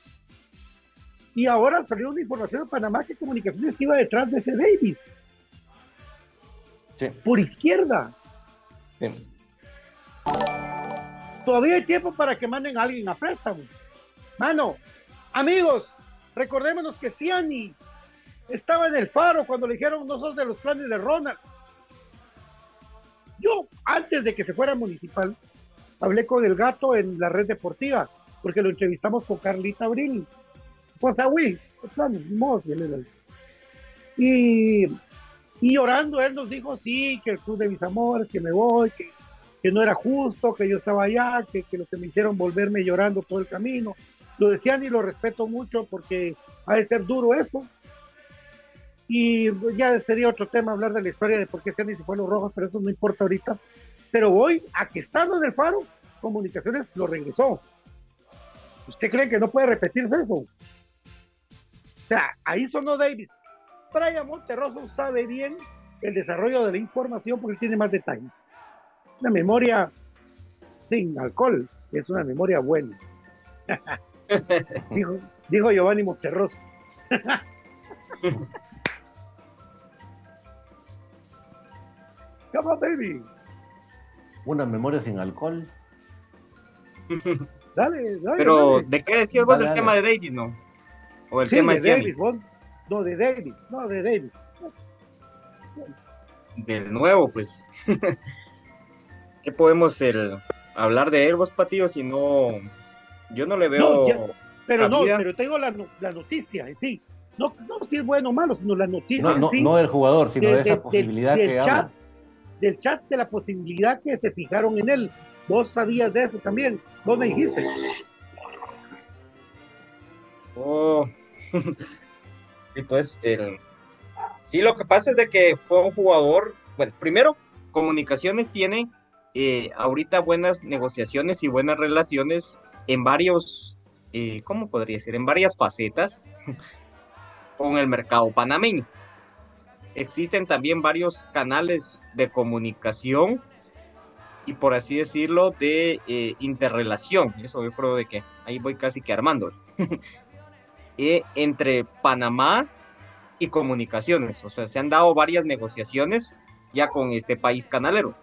y ahora salió una información de Panamá que Comunicaciones iba detrás de ese Davis por izquierda. Todavía hay tiempo para que manden a alguien a préstamo. Mano, amigos, recordémonos que Ciani estaba en el faro cuando le dijeron no sos de los planes de Ronald. Antes de que se fuera municipal, hablé con el gato en la red deportiva, porque lo entrevistamos con Carlita Abril. Pues, uy, planes, y y llorando, él nos dijo, sí, que el club de mis amores, que me voy, que, que no era justo, que yo estaba allá, que, que, lo que me hicieron volverme llorando todo el camino. Lo decían y lo respeto mucho porque ha de ser duro eso. Y ya sería otro tema hablar de la historia de por qué se fue a los rojos, pero eso no importa ahorita. Pero hoy, a que estando en el faro, Comunicaciones lo regresó. ¿Usted cree que no puede repetirse eso? O sea, ahí sonó Davis. Brian Monterroso sabe bien el desarrollo de la información porque tiene más detalles. Una memoria sin alcohol es una memoria buena. dijo, dijo Giovanni Monterroso. Come on, baby. Una memoria sin alcohol. dale, dale. Pero, ¿de qué decías vos del tema de Davis, no? O el tema de, Davis, no, de David, no, de David. Del nuevo, pues. ¿Qué podemos el, hablar de él, vos, Patillo, si no. Yo no le veo. pero no, pero tengo la, la noticia, sí. No, no si es bueno o malo, sino la noticia. No, no, no del jugador, sino de, esa posibilidad que chat, Del chat de la posibilidad que se fijaron en él. Vos sabías de eso también. Vos me dijiste. Oh. Y pues, el, sí, lo que pasa es de que fue un jugador, bueno, primero, Comunicaciones tiene eh, ahorita buenas negociaciones y buenas relaciones en varios, eh, ¿cómo podría decir? En varias facetas con el mercado panameño. Existen también varios canales de comunicación y por así decirlo de eh, interrelación. Eso yo creo de que ahí voy casi que armando. Eh, entre Panamá y comunicaciones. O sea, se han dado varias negociaciones ya con este país canalero.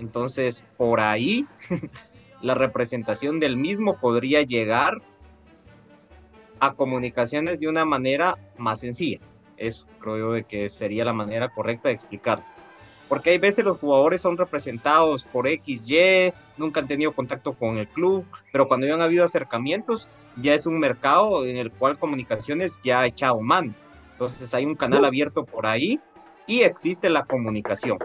Entonces, por ahí, la representación del mismo podría llegar a comunicaciones de una manera más sencilla. Eso creo yo de que sería la manera correcta de explicarlo. Porque hay veces los jugadores son representados por X, Y, nunca han tenido contacto con el club, pero cuando ya han habido acercamientos, ya es un mercado en el cual comunicaciones ya ha echado mano. Entonces hay un canal abierto por ahí y existe la comunicación.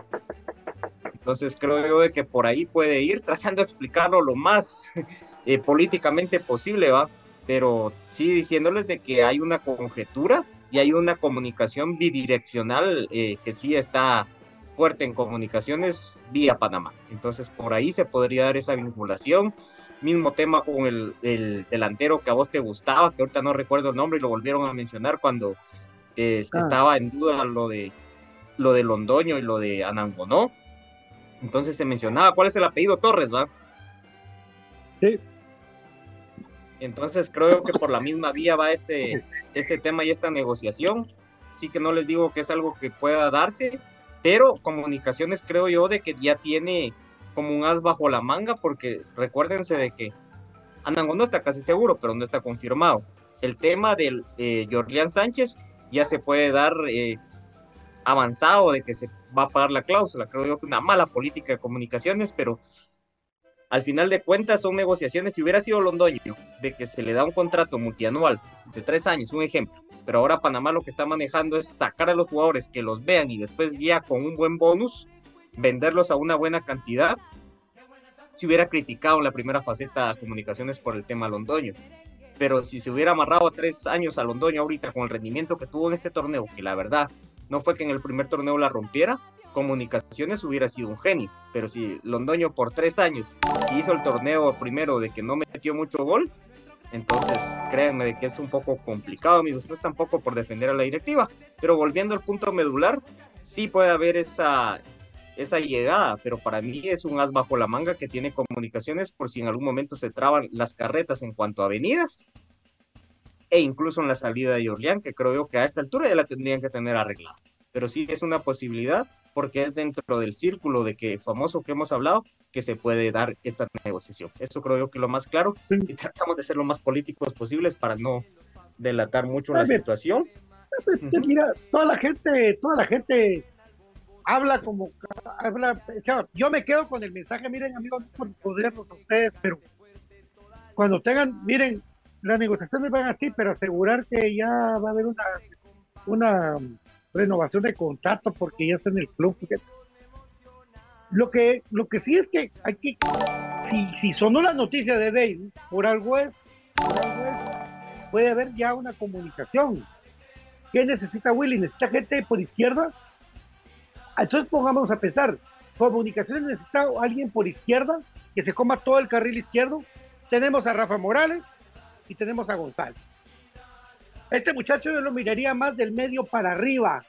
Entonces creo yo de que por ahí puede ir tratando de explicarlo lo más eh, políticamente posible, ¿va? Pero sí diciéndoles de que hay una conjetura y hay una comunicación bidireccional eh, que sí está fuerte en comunicaciones vía Panamá. Entonces por ahí se podría dar esa vinculación. Mismo tema con el, delantero que a vos te gustaba, que ahorita no recuerdo el nombre y lo volvieron a mencionar cuando eh, ah. estaba en duda lo de lo de Londoño y lo de Anangonó. Entonces se mencionaba, ¿cuál es el apellido Torres, va? Sí. Entonces creo que por la misma vía va este, este tema y esta negociación. Sí que no les digo que es algo que pueda darse, pero comunicaciones creo yo de que ya tiene como un as bajo la manga, porque recuérdense de que Anango no está casi seguro, pero no está confirmado. El tema del eh, Sánchez ya se puede dar eh, avanzado de que se va a pagar la cláusula. Creo yo que una mala política de comunicaciones, pero al final de cuentas son negociaciones. Si hubiera sido Londoño, de que se le da un contrato multianual de tres años, un ejemplo, pero ahora Panamá lo que está manejando es sacar a los jugadores que los vean y después ya con un buen bonus, venderlos a una buena cantidad. Si hubiera criticado la primera faceta a comunicaciones por el tema Londoño. Pero si se hubiera amarrado a tres años a Londoño ahorita con el rendimiento que tuvo en este torneo, que la verdad no fue que en el primer torneo la rompiera, comunicaciones hubiera sido un genio. Pero si Londoño por tres años hizo el torneo primero de que no metió mucho gol, entonces créanme que es un poco complicado, amigos. No es tampoco por defender a la directiva, pero volviendo al punto medular, sí puede haber esa, esa llegada, pero para mí es un as bajo la manga que tiene comunicaciones por si en algún momento se traban las carretas en cuanto a avenidas e incluso en la salida de Orleán, que creo yo que a esta altura ya la tendrían que tener arreglada. Pero sí es una posibilidad porque es dentro del círculo de que famoso que hemos hablado que se puede dar esta negociación. Eso creo yo que lo más claro y tratamos de ser lo más políticos posibles para no delatar mucho la situación. Mira, toda la gente, toda la gente habla como habla, yo me quedo con el mensaje, miren amigos, por poderlos a ustedes, pero cuando tengan, miren, las negociaciones van así, pero asegurar que ya va a haber una una renovación de contrato porque ya está en el club. Lo que, lo que sí es que hay que, si, si sonó la noticia de Dave, por algo es, puede haber ya una comunicación. ¿Qué necesita Willy? ¿Necesita gente por izquierda? Entonces pongámonos a pensar, comunicaciones necesita alguien por izquierda que se coma todo el carril izquierdo. Tenemos a Rafa Morales y tenemos a González. Este muchacho yo lo miraría más del medio para arriba,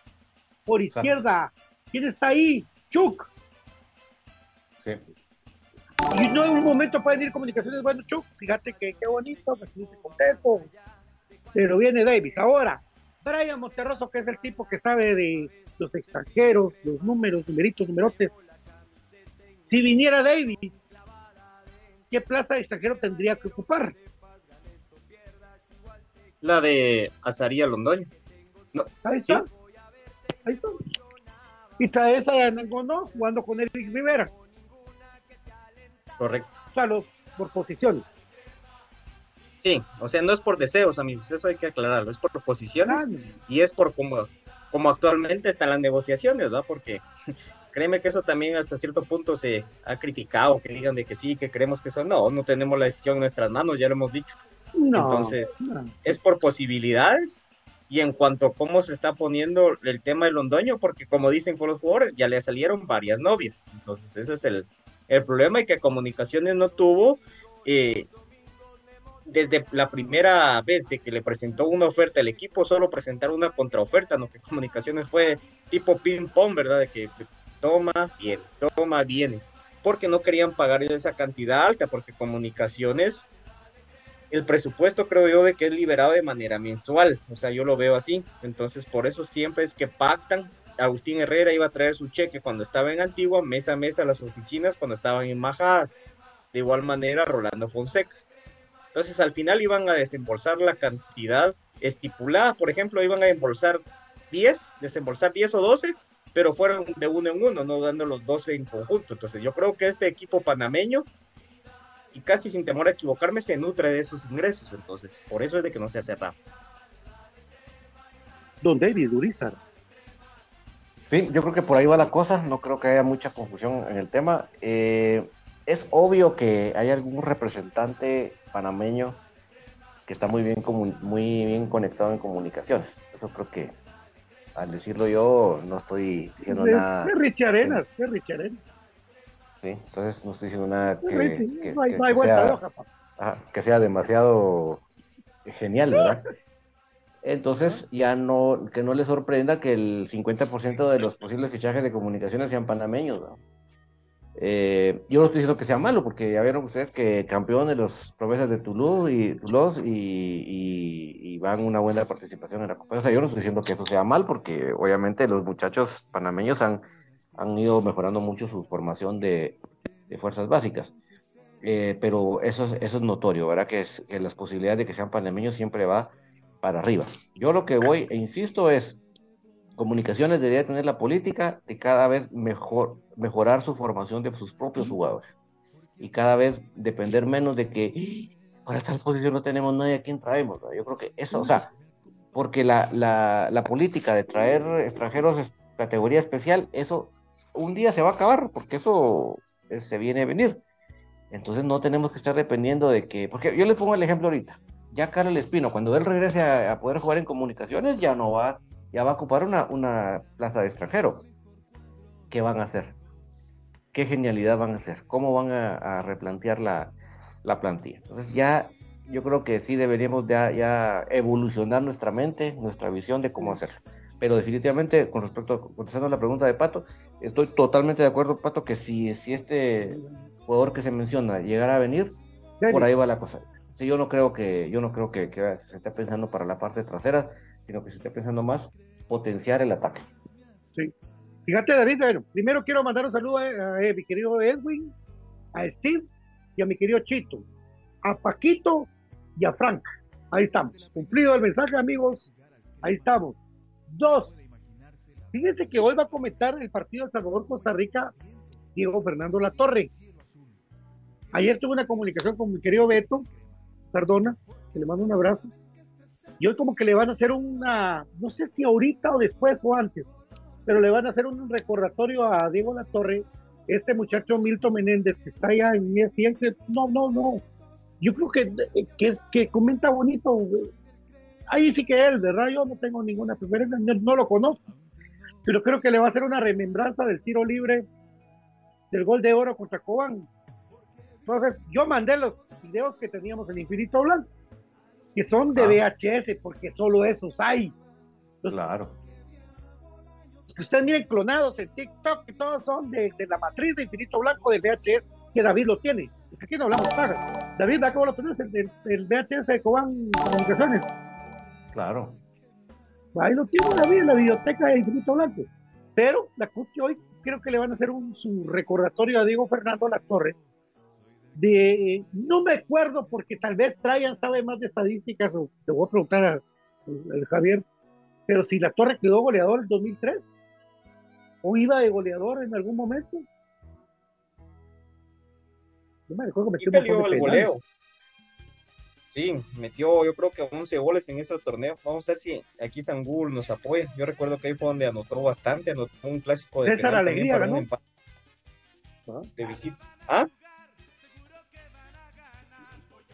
por izquierda. ¿Quién está ahí? Chuck. Sí. Y no en un momento pueden ir comunicaciones, bueno, Chuck, fíjate que qué bonito, me siento contento. Pero viene Davis. Ahora, Brian Monterroso, que es el tipo que sabe de los extranjeros, los números, numeritos, numerotes. Si viniera Davis, ¿qué plaza de extranjero tendría que ocupar? La de Azaría Londoño. No, ahí está. Ahí está. Y trae esa de Nangono jugando con Eric Rivera. Correcto. Claro, por posiciones. Sí, o sea, no es por deseos, amigos, eso hay que aclararlo, es por posiciones y es por cómo, como actualmente están las negociaciones, ¿verdad? Porque créeme que eso también hasta cierto punto se ha criticado, que digan de que sí, que creemos que eso, no, no tenemos la decisión en nuestras manos, ya lo hemos dicho. Entonces, es por posibilidades y en cuanto a cómo se está poniendo el tema de Londoño, porque como dicen con los jugadores, ya le salieron varias novias. Entonces, ese es el, el problema y que Comunicaciones no tuvo eh, desde la primera vez de que le presentó una oferta al equipo, solo presentar una contraoferta, no que Comunicaciones fue tipo ping-pong, ¿verdad? De que toma, viene, toma, viene. Porque no querían pagar esa cantidad alta, porque Comunicaciones el presupuesto creo yo de que es liberado de manera mensual, o sea, yo lo veo así, entonces por eso siempre es que pactan, Agustín Herrera iba a traer su cheque cuando estaba en Antigua, mesa a mesa a las oficinas cuando estaban en Majadas, de igual manera Rolando Fonseca. Entonces al final iban a desembolsar la cantidad estipulada, por ejemplo, iban a embolsar 10, desembolsar 10 o 12, pero fueron de uno en uno, no dando los 12 en conjunto. Entonces yo creo que este equipo panameño y casi sin temor a equivocarme se nutre de esos ingresos. Entonces, por eso es de que no se hace rápido. Don David Urizar. Sí, yo creo que por ahí va la cosa, no creo que haya mucha confusión en el tema. Eh, es obvio que hay algún representante panameño que está muy bien, muy bien conectado en comunicaciones. Eso creo que al decirlo yo no estoy diciendo nada. Es Richie Arenas, es Richie Arenas. Sí, entonces no estoy diciendo nada que, que sea demasiado genial, ¿verdad? Entonces, ya no, que no le sorprenda que el 50% de los posibles fichajes de comunicaciones sean panameños. Eh, yo no estoy diciendo que sea malo, porque ya vieron ustedes que campeón de los promesas de Toulouse y Toulouse y, van una buena participación en la Copa. O sea, yo no estoy diciendo que eso sea mal, porque obviamente los muchachos panameños han, han ido mejorando mucho su formación de, fuerzas básicas. Eh, pero eso es, eso es notorio, ¿verdad? Que, es, que las posibilidades de que sean panameños siempre va para arriba. Yo lo que voy e insisto es, comunicaciones debería tener la política de cada vez mejor, mejorar su formación de sus propios jugadores y cada vez depender menos de que para esta posición no tenemos nadie a quien traemos. Yo creo que eso, o sea, porque la, la, la política de traer extranjeros es categoría especial, eso un día se va a acabar, porque eso eh, se viene a venir. Entonces no tenemos que estar dependiendo de que, porque yo les pongo el ejemplo ahorita, ya Carlos Espino, cuando él regrese a, poder jugar en comunicaciones, ya no va, ya va a ocupar una, una plaza de extranjero. ¿Qué van a hacer? ¿Qué genialidad van a hacer? ¿Cómo van a, replantear la, la, plantilla? Entonces ya yo creo que sí deberíamos ya, ya evolucionar nuestra mente, nuestra visión de cómo hacerlo. Pero definitivamente, con respecto a contestando la pregunta de Pato, estoy totalmente de acuerdo, Pato, que si, si este jugador que se menciona llegara a venir, por ahí va la cosa. Sí, yo no creo que, yo no creo que, se esté pensando para la parte trasera, sino que se esté pensando más potenciar el ataque. Sí. Fíjate, David, primero quiero mandar un saludo a, mi querido Edwin, a Steve y a mi querido Chito, a Paquito y a Frank. Ahí estamos. Cumplido el mensaje, amigos. Ahí estamos. Dos. Fíjense que hoy va a comentar el partido de Salvador-Costa Rica Diego Fernando Latorre. Ayer tuve una comunicación con mi querido Beto perdona, que le mando un abrazo. Y hoy como que le van a hacer una, no sé si ahorita o después o antes, pero le van a hacer un recordatorio a Diego La Torre, este muchacho Milton Menéndez que está allá en ESPN, no, no, no, yo creo que, que, es, que comenta bonito, ahí sí que él, ¿verdad? Yo no tengo ninguna preferencia, no, lo conozco, pero creo que le va a hacer una remembranza del tiro libre del gol de oro contra Cobán. Entonces, yo mandé los videos que teníamos en Infinito Blanco, que son de ah. VHS, porque solo esos hay. claro. Que ustedes miren clonados en TikTok, que todos son de, la matriz de Infinito Blanco del VHS, que David lo tiene. Aquí no hablamos paga. David, ¿cómo lo tenés? El, el, VHS de Cobán Comunicaciones. Claro. Ahí lo tiene David en la biblioteca de Infinito Blanco. Pero la cosa que hoy creo que le van a hacer un su recordatorio a Diego Fernando La Torre de, no me acuerdo porque tal vez Trayan sabe más de estadísticas, o te voy a preguntar a, Javier, pero si la Torre quedó goleador en 2003, o iba de goleador en algún momento. Yo me recuerdo que metió el goleo. Sí, metió yo creo que 11 goles en ese torneo. Vamos a ver si aquí Sangul nos apoya. Yo recuerdo que ahí fue donde anotó bastante, anotó un clásico de César Alegría ganó. De visita. ¿Ah?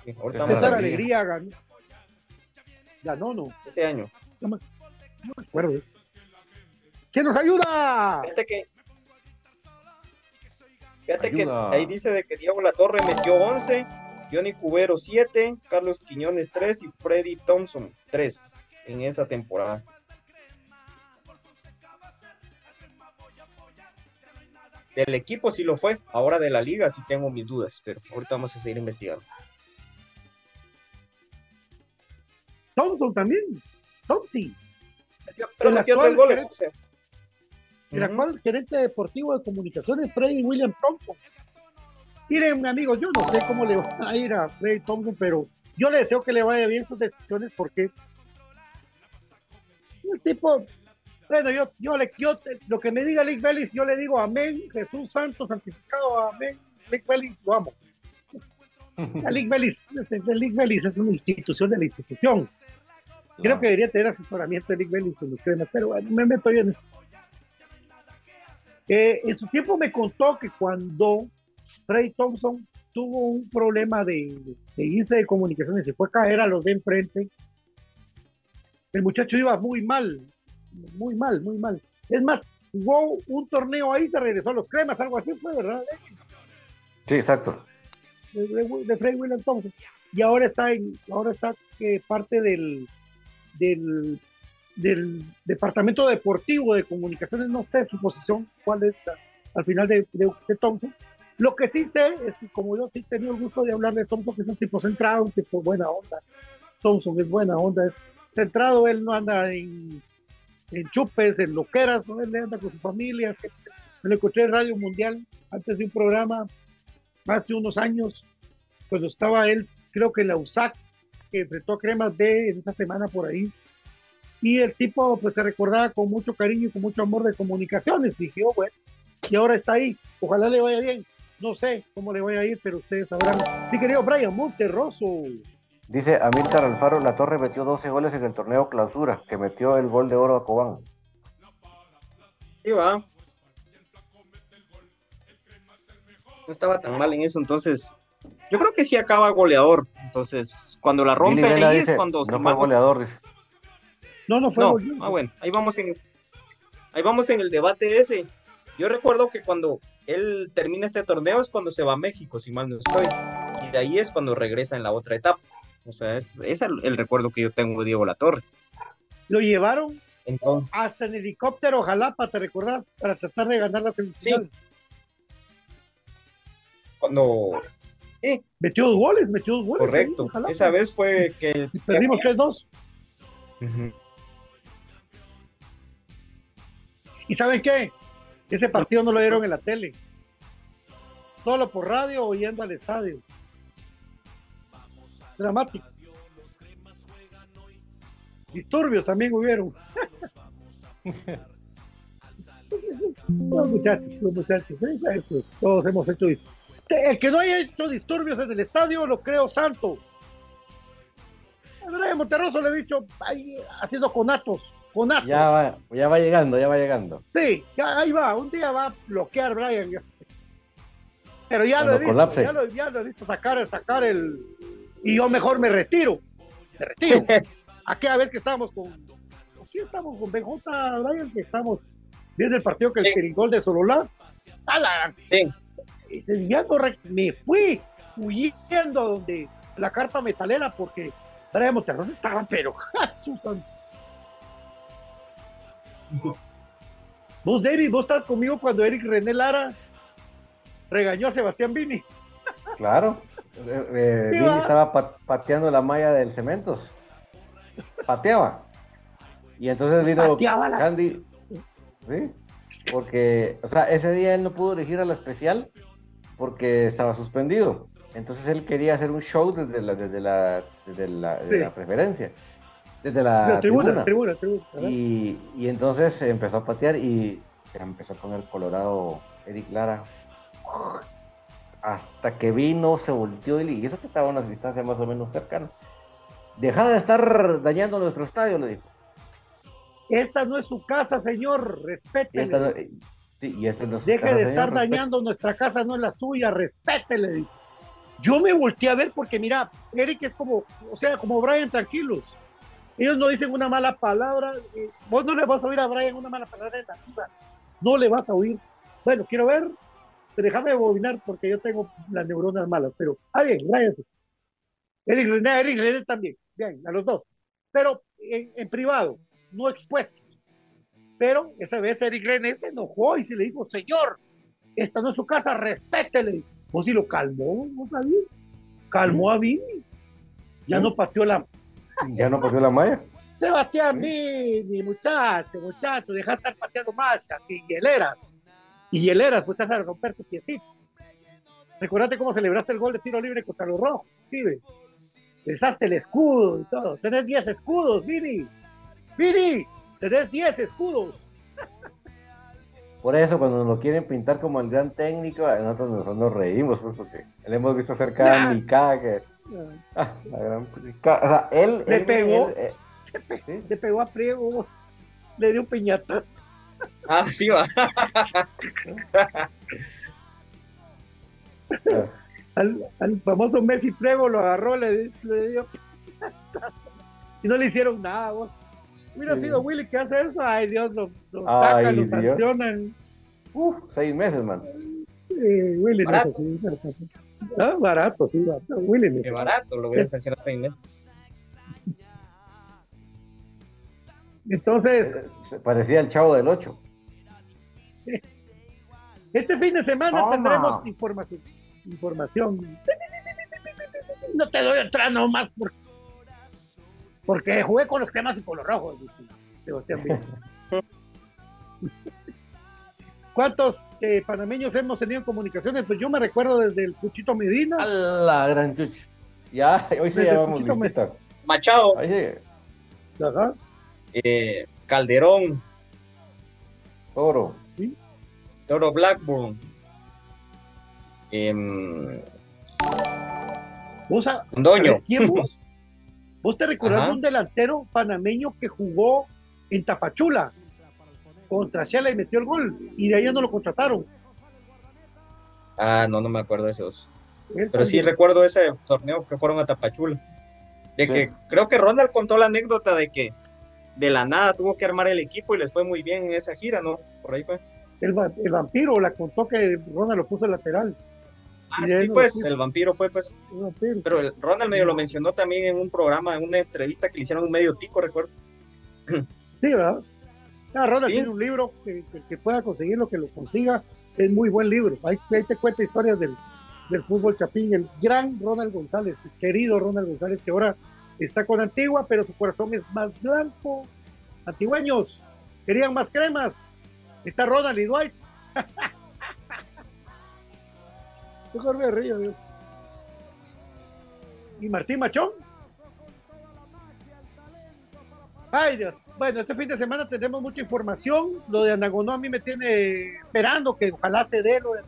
César Alegría ganó. Ganó, ¿no? Ese año. No me, acuerdo. ¿Quién nos ayuda? Fíjate que, fíjate que ahí dice de que Diego La Torre metió 11, Johnny Cubero 7, Carlos Quiñones 3 y Freddy Thompson 3 en esa temporada. Del equipo sí lo fue, ahora de la liga sí tengo mis dudas, pero ahorita vamos a seguir investigando. Thompson también. Thompson. Pero metió tres goles. El actual gerente deportivo de comunicaciones, Freddy William Thompson. Miren, amigos, yo no sé cómo le va a ir a Freddy Thompson, pero yo le deseo que le vaya bien sus decisiones porque el tipo, bueno, yo, yo, le, yo lo que me diga Lick Bellis, yo le digo amén, Jesús Santo, santificado, amén, Lick Bellis, lo amo. El Lick Bellis, el Bellis es una institución de la institución. Creo que debería tener asesoramiento de Lick Bellis con los cremas, pero bueno, me meto en eso. Eh, en su tiempo me contó que cuando Freddy Thompson tuvo un problema de, de irse de comunicaciones, se fue a caer a los de enfrente. El muchacho iba muy mal, muy mal, muy mal. Es más, jugó un torneo ahí, se regresó a los cremas, algo así fue, ¿verdad? Sí, exacto. De, de, de Freddy William Thompson. Y ahora está en, ahora está eh, parte del, del, del departamento deportivo de comunicaciones, no sé su posición, cuál es al final de, de, de Thompson. Lo que sí sé es que como yo sí tenido el gusto de hablar de Thompson, que es un tipo centrado, un tipo buena onda. Thompson es buena onda, es centrado, él no anda en, chupes, en loqueras, ¿no? él anda con su familia. Me lo escuché en Radio Mundial antes de un programa, hace unos años, cuando estaba él, creo que en la USAC, que enfrentó a Cremas B en esa semana por ahí. Y el tipo pues se recordaba con mucho cariño y con mucho amor de comunicaciones. Dije, oh, bueno, y ahora está ahí. Ojalá le vaya bien. No sé cómo le vaya a ir, pero ustedes sabrán. Mi querido Brian Monterroso. Dice Amílcar Alfaro, La Torre metió 12 goles en el torneo clausura, que metió el gol de oro a Cobán. Sí, va. No estaba tan mal en eso, entonces. Yo creo que sí acaba goleador. Entonces, cuando la rompe ahí dice, es cuando no se fue goleador, dice. No, no fue No, ah, bueno, ahí vamos en ahí vamos en el debate ese. Yo recuerdo que cuando él termina este torneo es cuando se va a México, si mal no estoy. Y de ahí es cuando regresa en la otra etapa. O sea, es, es el, el recuerdo que yo tengo de Diego Latorre. Lo llevaron Entonces, hasta en helicóptero a Jalapa, ¿te recordás? Para tratar de ganar la semifinal. cuando... Sí, Metió dos goles, metió dos goles. correcto. Esa vez fue que... Perdimos 3-2. Ujú. ¿Y saben qué? Ese partido no lo dieron en la tele. Solo por radio o yendo al estadio. Dramático. Disturbios también hubieron. los muchachos, los muchachos. ¿eh? Eso, Todos hemos hecho dis- El que no haya hecho disturbios en el estadio lo creo santo. Andrés Monterroso le he dicho ahí, haciendo conatos. Conatos. Ya va, ya va llegando, ya va llegando. Sí, ya, ahí va, un día va a bloquear Brian. Pero ya lo, he visto, ya, lo, ya lo he visto sacar, sacar el... Y yo mejor me retiro. Me retiro. Aquella vez que estábamos con... Sí, estamos con BJ, Brian, que estamos viendo el partido que el Sí. Peringol de Sololá. ¡A la- Sí, ese día me fui huyendo donde la carpa metalera porque Brian Monterroso estaba, pero santo. Vos, David, vos estás conmigo cuando Eric René Lara regañó a Sebastián Vini. Claro. Eh, eh, Vini estaba pa- pateando la malla del Cementos. Pateaba. Y entonces vino Pateaba la- Candy. Sí. Porque, o sea, ese día él no pudo elegir a la especial porque estaba suspendido. Entonces él quería hacer un show desde la, desde la, desde la, de Sí. la preferencia. Desde la, La tribuna, tribuna. tribuna. Y, y entonces empezó a patear y empezó con el Colorado Eric Lara. Hasta que vino, se volteó y, eso que estaba a unas distancias más o menos cercanas. Deja de estar dañando nuestro estadio, le dijo. Esta no es su casa, señor. Esta no- sí, y esta no es Deje casa, de señor, estar respete. dañando nuestra casa, no es la suya. Respétele. dijo. Yo me volteé a ver porque, mira, Eric es como, o sea, como Brian, tranquilos. Ellos no dicen una mala palabra. vos no le vas a oír a Brian una mala palabra en la vida. No le vas a oír. Bueno, quiero ver. Déjame bobinar porque yo tengo las neuronas malas. Pero, ah, bien, Brian. Eric René, Eric René también. Bien, a los dos. Pero en, en privado, no expuestos. Pero esa vez Eric René se enojó y se le dijo, señor, esta no es su casa, respétele. Vos sí lo calmó, ¿no sabías? Calmó a Vini. Ya no pateó la, Ya no pateó la malla. Sebastián Vini, muchacho, muchacho, deja de estar paseando machas y hieleras. Y hieleras, pues estás a romper tu piecito. Recordate cómo celebraste el gol de tiro libre contra los rojos, ¿sí? ve? Besaste el escudo y todo. Tenés 10 escudos, Vini. Vini, tenés 10 escudos. Por eso, cuando nos lo quieren pintar como el gran técnico, nosotros nos, nos reímos, pues, porque le hemos visto hacer cada Nah. micada que. Ah, la gran pica- O sea, él. Le él- pegó. él, eh, sí. Le pegó a Priego, le dio un piñata. ah, sí va. al, famoso Messi Trevo lo agarró, le, dio. y no le hicieron nada, vos. Hubiera sido Willy que hace eso, ay Dios, lo, lo lo sancionan. Uf, seis meses, man. Willy barato. No, barato, sí, barato. Willy. Qué barato, lo voy a sancionar seis meses. Entonces. Se parecía el chavo del 8. Este fin de semana tendremos información. Información. No te doy otra nomás porque, porque jugué con los cremas y con los rojos. ¿Cuántos eh, panameños hemos tenido en comunicaciones? Pues yo me recuerdo desde el Cuchito Medina. A la gran chucha. Ya, hoy se llamamos Machado. Ajá. Eh, Calderón. Toro. Toro Blackburn. Eh, ¿Vos, ¿Vos? te recordás de un delantero panameño que jugó en Tapachula contra Shela y metió el gol y de ahí ya no lo contrataron? Ah, no, no me acuerdo de esos. Pero sí recuerdo ese torneo que fueron a Tapachula. De que creo que Ronald contó la anécdota de que de la nada tuvo que armar el equipo y les fue muy bien en esa gira, ¿no? Por ahí fue. El, el vampiro la contó que Ronald lo puso lateral. Ah, sí, pues, el vampiro fue, pues. Pero el Ronald medio lo mencionó también en un programa, en una entrevista que le hicieron un medio tico, recuerdo. Sí, ¿verdad? Ah, Ronald tiene un libro que, que, pueda conseguir lo que lo consiga. Es muy buen libro. Ahí, te cuenta historias del, del fútbol chapín. El gran Ronald González, querido Ronald González, que ahora está con Antigua, pero su corazón es más blanco. Antigüeños, querían más cremas. Está Ronald y Dwight. Mejor me río, Dios. ¿Y Martín Machón? Ay, Dios. Bueno, este fin de semana tendremos mucha información. Lo de Anagonó a mí me tiene esperando que ojalá te dé lo de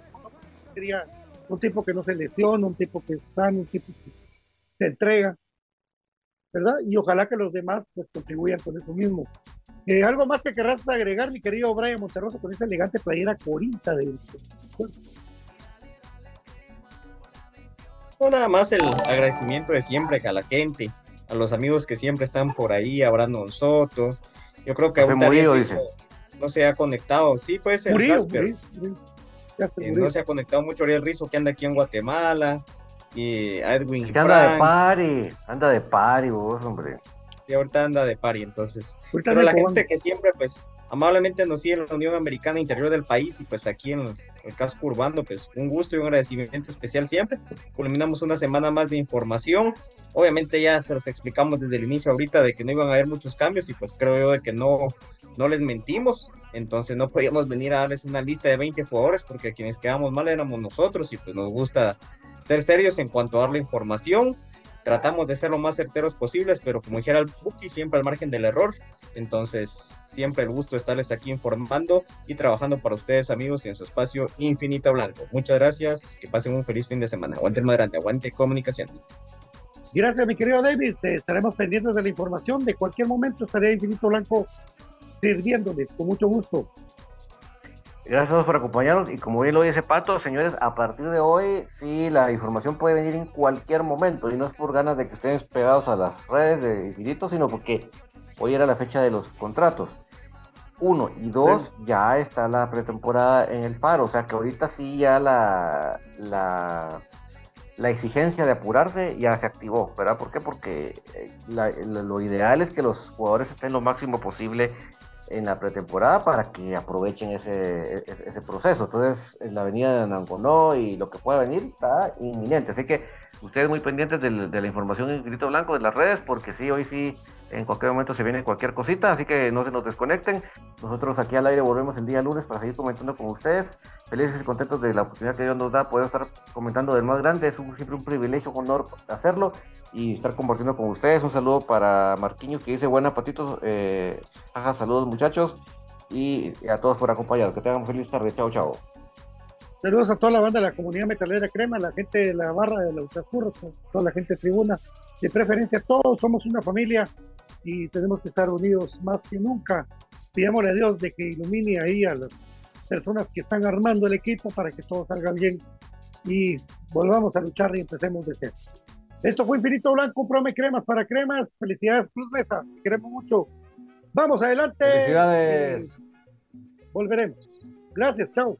Sería un tipo que no se lesiona, un tipo que está, un tipo que se entrega. ¿Verdad? Y ojalá que los demás pues, contribuyan con eso mismo. Eh, ¿Algo más que querrás agregar, mi querido Brian Monterroso, con esa elegante playera corita de... nada más el agradecimiento de siempre a la gente, a los amigos que siempre están por ahí, a Brandon Soto. Yo creo que ahorita no se ha conectado. Sí, puede ser Casper. Eh, no se ha conectado mucho Ariel Rizo, que anda aquí en Guatemala. Y Edwin. anda de pari, anda de pari vos, hombre. Y ahorita anda de pari, entonces. Pero la gente que siempre, pues, amablemente nos sigue la Unión Americana Interior del país y pues aquí en el casco urbano, pues un gusto y un agradecimiento especial siempre. Culminamos una semana más de información. Obviamente ya se los explicamos desde el inicio ahorita de que no iban a haber muchos cambios y pues creo yo de que no, no les mentimos. Entonces no podíamos venir a darles una lista de 20 jugadores porque quienes quedamos mal éramos nosotros y pues nos gusta ser serios en cuanto a dar la información tratamos de ser lo más certeros posibles, pero como dijera el Buki, siempre al margen del error. Entonces, siempre el gusto de estarles aquí informando y trabajando para ustedes, amigos, y en su espacio Infinito Blanco. Muchas gracias, que pasen un feliz fin de semana. Aguante el grande, aguante comunicaciones. Gracias, mi querido David. Eh, estaremos pendientes de la información. De cualquier momento estaré Infinito Blanco sirviéndoles con mucho gusto. Gracias a todos por acompañarnos y como bien lo dice Pato, señores, a partir de hoy sí la información puede venir en cualquier momento y no es por ganas de que estén pegados a las redes de Infinito, sino porque hoy era la fecha de los contratos. Uno y dos, ya está la pretemporada en el paro, o sea que ahorita sí ya la, la, la exigencia de apurarse ya se activó, ¿verdad? ¿Por qué? Porque eh, lo ideal es que los jugadores estén lo máximo posible en la pretemporada para que aprovechen ese, ese, proceso. Entonces, en la avenida de Nanconó y lo que pueda venir está inminente. Así que ustedes muy pendientes de, la información en grito blanco de las redes, porque sí, hoy sí, en cualquier momento se viene cualquier cosita, así que no se nos desconecten. Nosotros aquí al aire volvemos el día lunes para seguir comentando con ustedes. Felices y contentos de la oportunidad que Dios nos da, poder estar comentando del más grande. Es siempre un privilegio, un honor hacerlo y estar compartiendo con ustedes. Un saludo para Marquiños que dice, buena patitos, eh, saludos muchachos y, a todos por acompañarnos. Que tengan feliz tarde. Chao, chao. Saludos a toda la banda de la comunidad metalera crema, la gente de la barra de la Ultracurros, toda la gente de tribuna, de preferencia todos somos una familia y tenemos que estar unidos más que nunca. Pidámosle a Dios de que ilumine ahí a las personas que están armando el equipo para que todo salga bien y volvamos a luchar y empecemos de cero. Esto fue Infinito Blanco, Prome Cremas para Cremas. Felicidades, Cruz Mesa. Queremos mucho. Vamos adelante. Felicidades. volveremos. Gracias, chao.